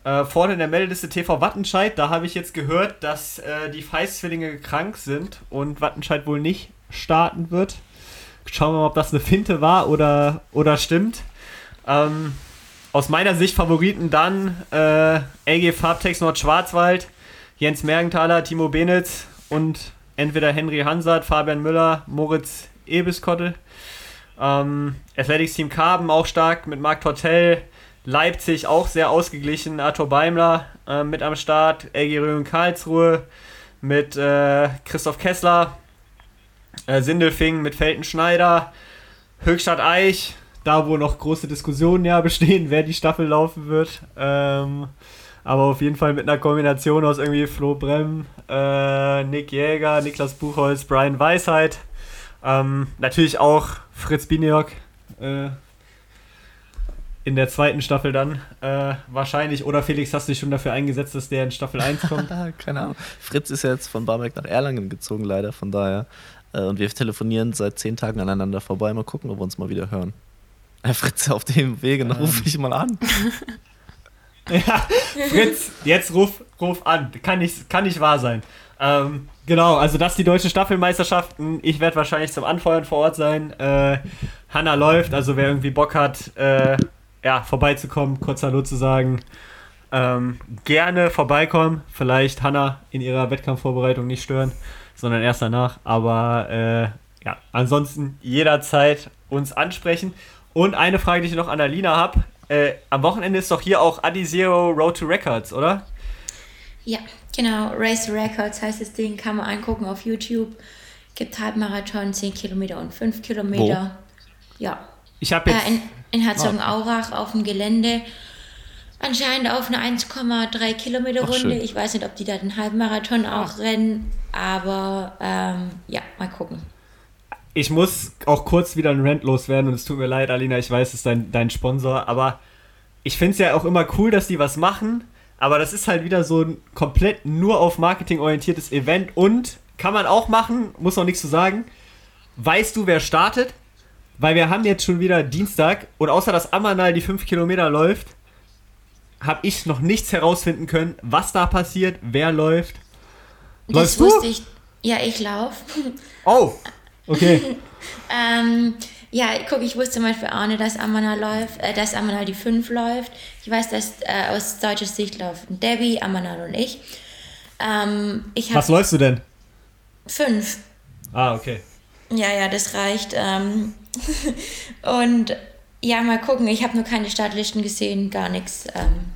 Äh, vorne in der Meldeliste TV Wattenscheid, da habe ich jetzt gehört, dass äh, die Feist-Zwillinge krank sind und Wattenscheid wohl nicht starten wird. Schauen wir mal, ob das eine Finte war oder, oder stimmt. Ähm, aus meiner Sicht Favoriten dann äh, LG Farbtex Nordschwarzwald, Jens Mergenthaler, Timo Benitz und entweder Henry Hansard, Fabian Müller, Moritz Ebiskottel. Ähm, Athletics Team Karben auch stark mit Marc Tortell, Leipzig auch sehr ausgeglichen. Arthur Beimler äh, mit am Start. LG Röhren Karlsruhe mit äh, Christoph Kessler. Äh, Sindelfing mit Felten Schneider. Höchstadt Eich, da wo noch große Diskussionen ja bestehen, wer die Staffel laufen wird. Ähm, aber auf jeden Fall mit einer Kombination aus irgendwie Flo Brem, äh, Nick Jäger, Niklas Buchholz, Brian Weisheit. Ähm, natürlich auch Fritz Bineok, äh, in der zweiten Staffel dann äh, wahrscheinlich. Oder Felix, hast du dich schon dafür eingesetzt, dass der in Staffel 1 kommt? Keine Ahnung. Fritz ist ja jetzt von Barmbek nach Erlangen gezogen, leider. Von daher. Äh, und wir telefonieren seit zehn Tagen aneinander vorbei. Mal gucken, ob wir uns mal wieder hören. Herr Fritz, auf dem Wege, dann rufe ich mal an. ja, Fritz, jetzt ruf, ruf an. Kann nicht, kann nicht wahr sein. Ähm, genau, also das die deutsche Staffelmeisterschaften. Ich werde wahrscheinlich zum Anfeuern vor Ort sein. Äh, Hanna läuft, also wer irgendwie Bock hat, äh, ja, vorbeizukommen, kurz Hallo zu sagen. Ähm, gerne vorbeikommen. Vielleicht Hanna in ihrer Wettkampfvorbereitung nicht stören, sondern erst danach. Aber äh, ja, ansonsten jederzeit uns ansprechen. Und eine Frage, die ich noch an Alina habe. Äh, am Wochenende ist doch hier auch Adi Zero Road to Records, oder? Ja, genau. Race to Records heißt das Ding, kann man angucken auf YouTube. Gibt Halbmarathon, 10 Kilometer und 5 Kilometer. Wo? Ja. Ich habe jetzt. Äh, in, in Herzogenaurach auf dem Gelände. Anscheinend auf eine 1,3 Kilometer Runde. Ich weiß nicht, ob die da den Halbmarathon auch Ach. rennen, aber ähm, ja, mal gucken. Ich muss auch kurz wieder ein Rant loswerden und es tut mir leid, Alina, ich weiß, es ist dein, dein Sponsor, aber ich finde es ja auch immer cool, dass die was machen, aber das ist halt wieder so ein komplett nur auf Marketing orientiertes Event und kann man auch machen, muss auch nichts zu sagen. Weißt du, wer startet? Weil wir haben jetzt schon wieder Dienstag und außer dass Amanal die 5 Kilometer läuft, habe ich noch nichts herausfinden können, was da passiert, wer läuft. Läufst das wusste du? ich. Ja, ich laufe. Oh, okay. ähm, ja, guck, ich wusste zum Beispiel auch nicht, dass Amanal läuft, äh, dass Amanal die 5 läuft. Ich weiß, dass äh, aus deutscher Sicht laufen Debbie, Amanal und ich. Ähm, ich was läufst du denn? 5. Ah, okay. Ja, ja, das reicht. Ähm, und ja, mal gucken. Ich habe nur keine Startlisten gesehen, gar nichts. Ähm,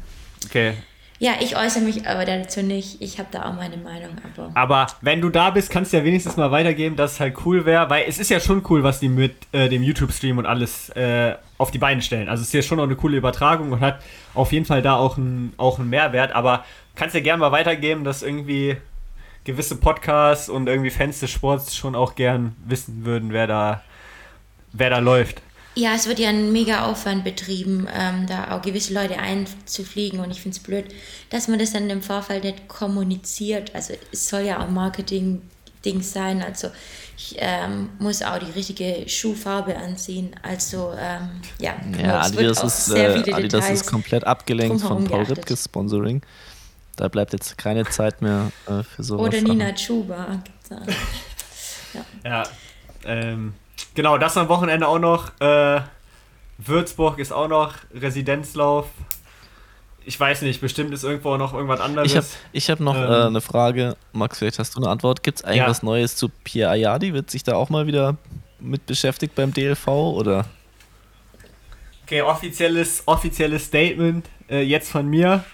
okay. Ja, ich äußere mich aber dazu nicht. Ich habe da auch meine Meinung. Aber, aber wenn du da bist, kannst du ja wenigstens mal weitergeben, dass es halt cool wäre, weil es ist ja schon cool, was die mit äh, dem YouTube-Stream und alles äh, auf die Beine stellen. Also es ist ja schon auch eine coole Übertragung und hat auf jeden Fall da auch einen auch Mehrwert. Aber kannst ja gerne mal weitergeben, dass irgendwie gewisse Podcasts und irgendwie Fans des Sports schon auch gern wissen würden, wer da wer da läuft. Ja, es wird ja ein mega Aufwand betrieben, ähm, da auch gewisse Leute einzufliegen und ich finde es blöd, dass man das dann im Vorfeld nicht kommuniziert. Also es soll ja auch Marketing-Ding sein, also ich ähm, muss auch die richtige Schuhfarbe anziehen. Also ähm, ja, ja Adidas, ist, äh, Adidas ist komplett abgelenkt von Paul Ripke Sponsoring. Da bleibt jetzt keine Zeit mehr äh, für sowas. Oder Nina Chuba. ja, ja ähm, Genau, das am Wochenende auch noch. Äh, Würzburg ist auch noch Residenzlauf. Ich weiß nicht, bestimmt ist irgendwo noch irgendwas anderes. Ich habe ich hab noch ähm, äh, eine Frage. Max, vielleicht hast du eine Antwort. Gibt es eigentlich ja. was Neues zu Pierre Ayadi? Wird sich da auch mal wieder mit beschäftigt beim DLV oder? Okay, offizielles, offizielles Statement äh, jetzt von mir.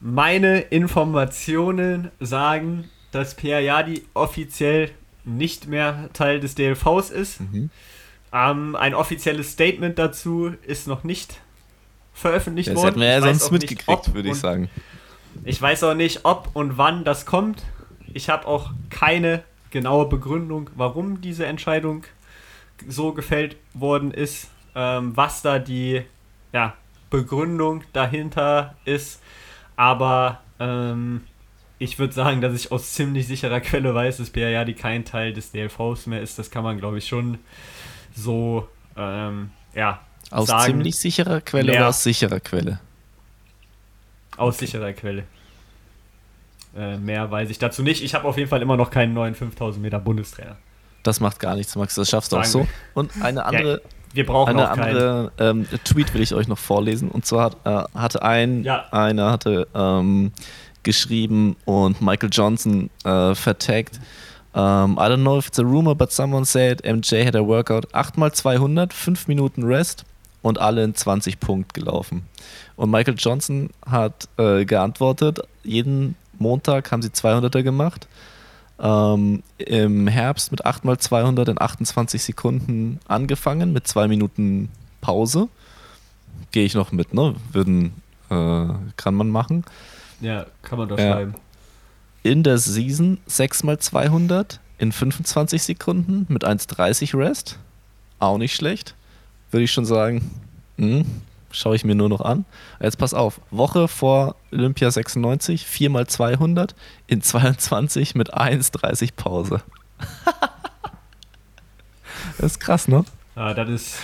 Meine Informationen sagen, dass Pierre Ayadi offiziell nicht mehr Teil des DLVs ist. Mhm. Ähm, ein offizielles Statement dazu ist noch nicht veröffentlicht das worden. Das hätten wir ja sonst mitgekriegt, würde ich sagen. Ich weiß auch nicht, ob und wann das kommt. Ich habe auch keine genaue Begründung, warum diese Entscheidung so gefällt worden ist, ähm, was da die ja, Begründung dahinter ist. Aber ähm, ich würde sagen, dass ich aus ziemlich sicherer Quelle weiß, dass Biayadi kein Teil des DLVs mehr ist. Das kann man, glaube ich, schon so, ähm, ja. Aus sagen. ziemlich sicherer Quelle Mehr. oder aus sicherer Quelle? Aus sicherer Quelle. Äh, mehr weiß ich dazu nicht. Ich habe auf jeden Fall immer noch keinen neuen 5000 Meter Bundestrainer. Das macht gar nichts, Max. Das schaffst du auch so. Und eine andere, Wir brauchen eine andere ähm, Tweet will ich euch noch vorlesen. Und zwar hat, äh, hatte ein, Ja. einer hatte ähm, geschrieben und Michael Johnson äh, vertaggt. Um, I don't know if it's a rumor, but someone said MJ had a workout 8 mal 200, 5 Minuten Rest und alle in 20 Punkt gelaufen. Und Michael Johnson hat äh, geantwortet, jeden Montag haben sie 200er gemacht. Ähm, Im Herbst mit 8 mal 200 in 28 Sekunden angefangen, mit 2 Minuten Pause. Gehe ich noch mit, ne? Würden, äh, kann man machen. Ja, kann man doch Ja. schreiben. In der Season 6 mal 200 in 25 Sekunden mit 1,30 Rest. Auch nicht schlecht. Würde ich schon sagen, hm, schaue ich mir nur noch an. Jetzt pass auf, Woche vor Olympia 96, 4 mal 200 in 22 mit 1,30 Pause. das ist krass, ne? Ja, das ist,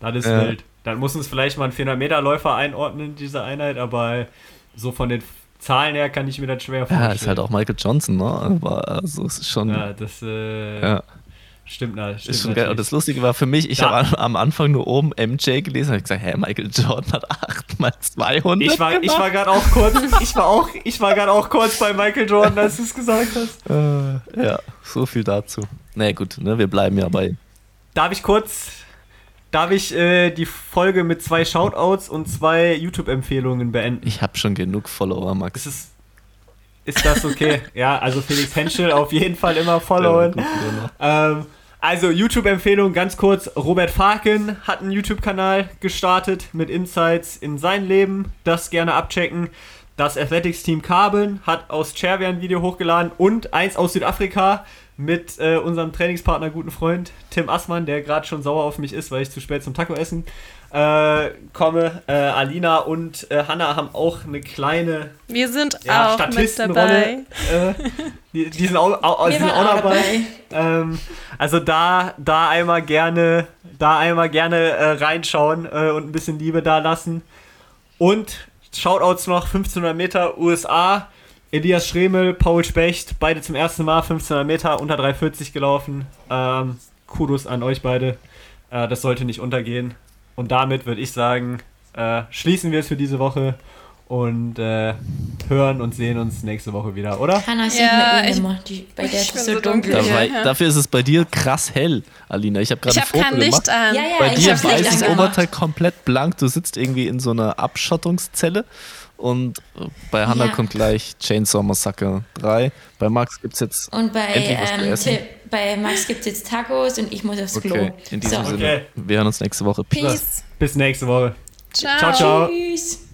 das ist Ja. wild. Dann muss uns vielleicht mal ein 400-Meter-Läufer einordnen, diese Einheit, aber so von den Zahlen her kann ich mir das schwer vorstellen. Ja, ist halt auch Michael Johnson, ne? Aber also, es ist schon. Ja, das äh, ja. stimmt, na, stimmt Ist schon geil. Und das. Lustige war für mich, ich Ja. habe am, am Anfang nur oben MJ gelesen und gesagt, hä, Michael Jordan hat 8 mal 200 Ich war, ich war gerade auch kurz, ich war auch, ich war gerade auch kurz bei Michael Jordan, als du es gesagt hast. Äh, ja, so viel dazu. Naja, gut, ne, wir bleiben ja bei. Darf ich kurz, darf ich äh, die Folge mit zwei Shoutouts und zwei YouTube-Empfehlungen beenden? Ich habe schon genug Follower, Max. Ist es, ist das okay? ja, also Felix Henschel auf jeden Fall immer followen. Ja. Ähm, also YouTube-Empfehlung ganz kurz. Robert Farken hat einen YouTube-Kanal gestartet mit Insights in sein Leben. Das gerne abchecken. Das Athletics Team Carbon hat aus Chervia ein Video hochgeladen und eins aus Südafrika mit äh, unserem Trainingspartner, guten Freund Tim Assmann, der gerade schon sauer auf mich ist, weil ich zu spät zum Taco essen äh, komme. Äh, Alina und äh, Hanna haben auch eine kleine Wir sind ja, auch mit Statistenrolle. dabei. Äh, die, die sind auch, auch, Wir die sind auch dabei. Ähm, also da, da einmal gerne, da einmal gerne äh, reinschauen und ein bisschen Liebe da lassen. Und Shoutouts noch 1500 Meter USA. Elias Schremel, Paul Specht, beide zum ersten Mal 1500 Meter unter 340 gelaufen. Ähm, Kudos an euch beide. Äh, das sollte nicht untergehen. Und damit würde ich sagen, äh, schließen wir es für diese Woche und äh, hören und sehen uns nächste Woche wieder, oder? Hannah sieht Ja, eh ich- immer. Die, bei der ich ist es so dunkel. dunkel. Dabei, ja. Dafür ist es bei dir krass hell, Alina. Ich habe gerade ein Foto kein gemacht. Licht an. Ja, ja, Bei ich dir weißes angemacht. Oberteil komplett blank. Du sitzt irgendwie in so einer Abschottungszelle. Und bei Hannah Ja. kommt gleich Chainsaw Massacre 3. Bei Max gibt es jetzt. Und bei, Endlich was zu ähm, bei Max gibt es jetzt Tacos und ich muss aufs Okay, Klo. in diesem so. Sinne. Okay. Wir hören uns nächste Woche. Peace. Peace. Bis nächste Woche. Ciao. Ciao, ciao. Tschüss.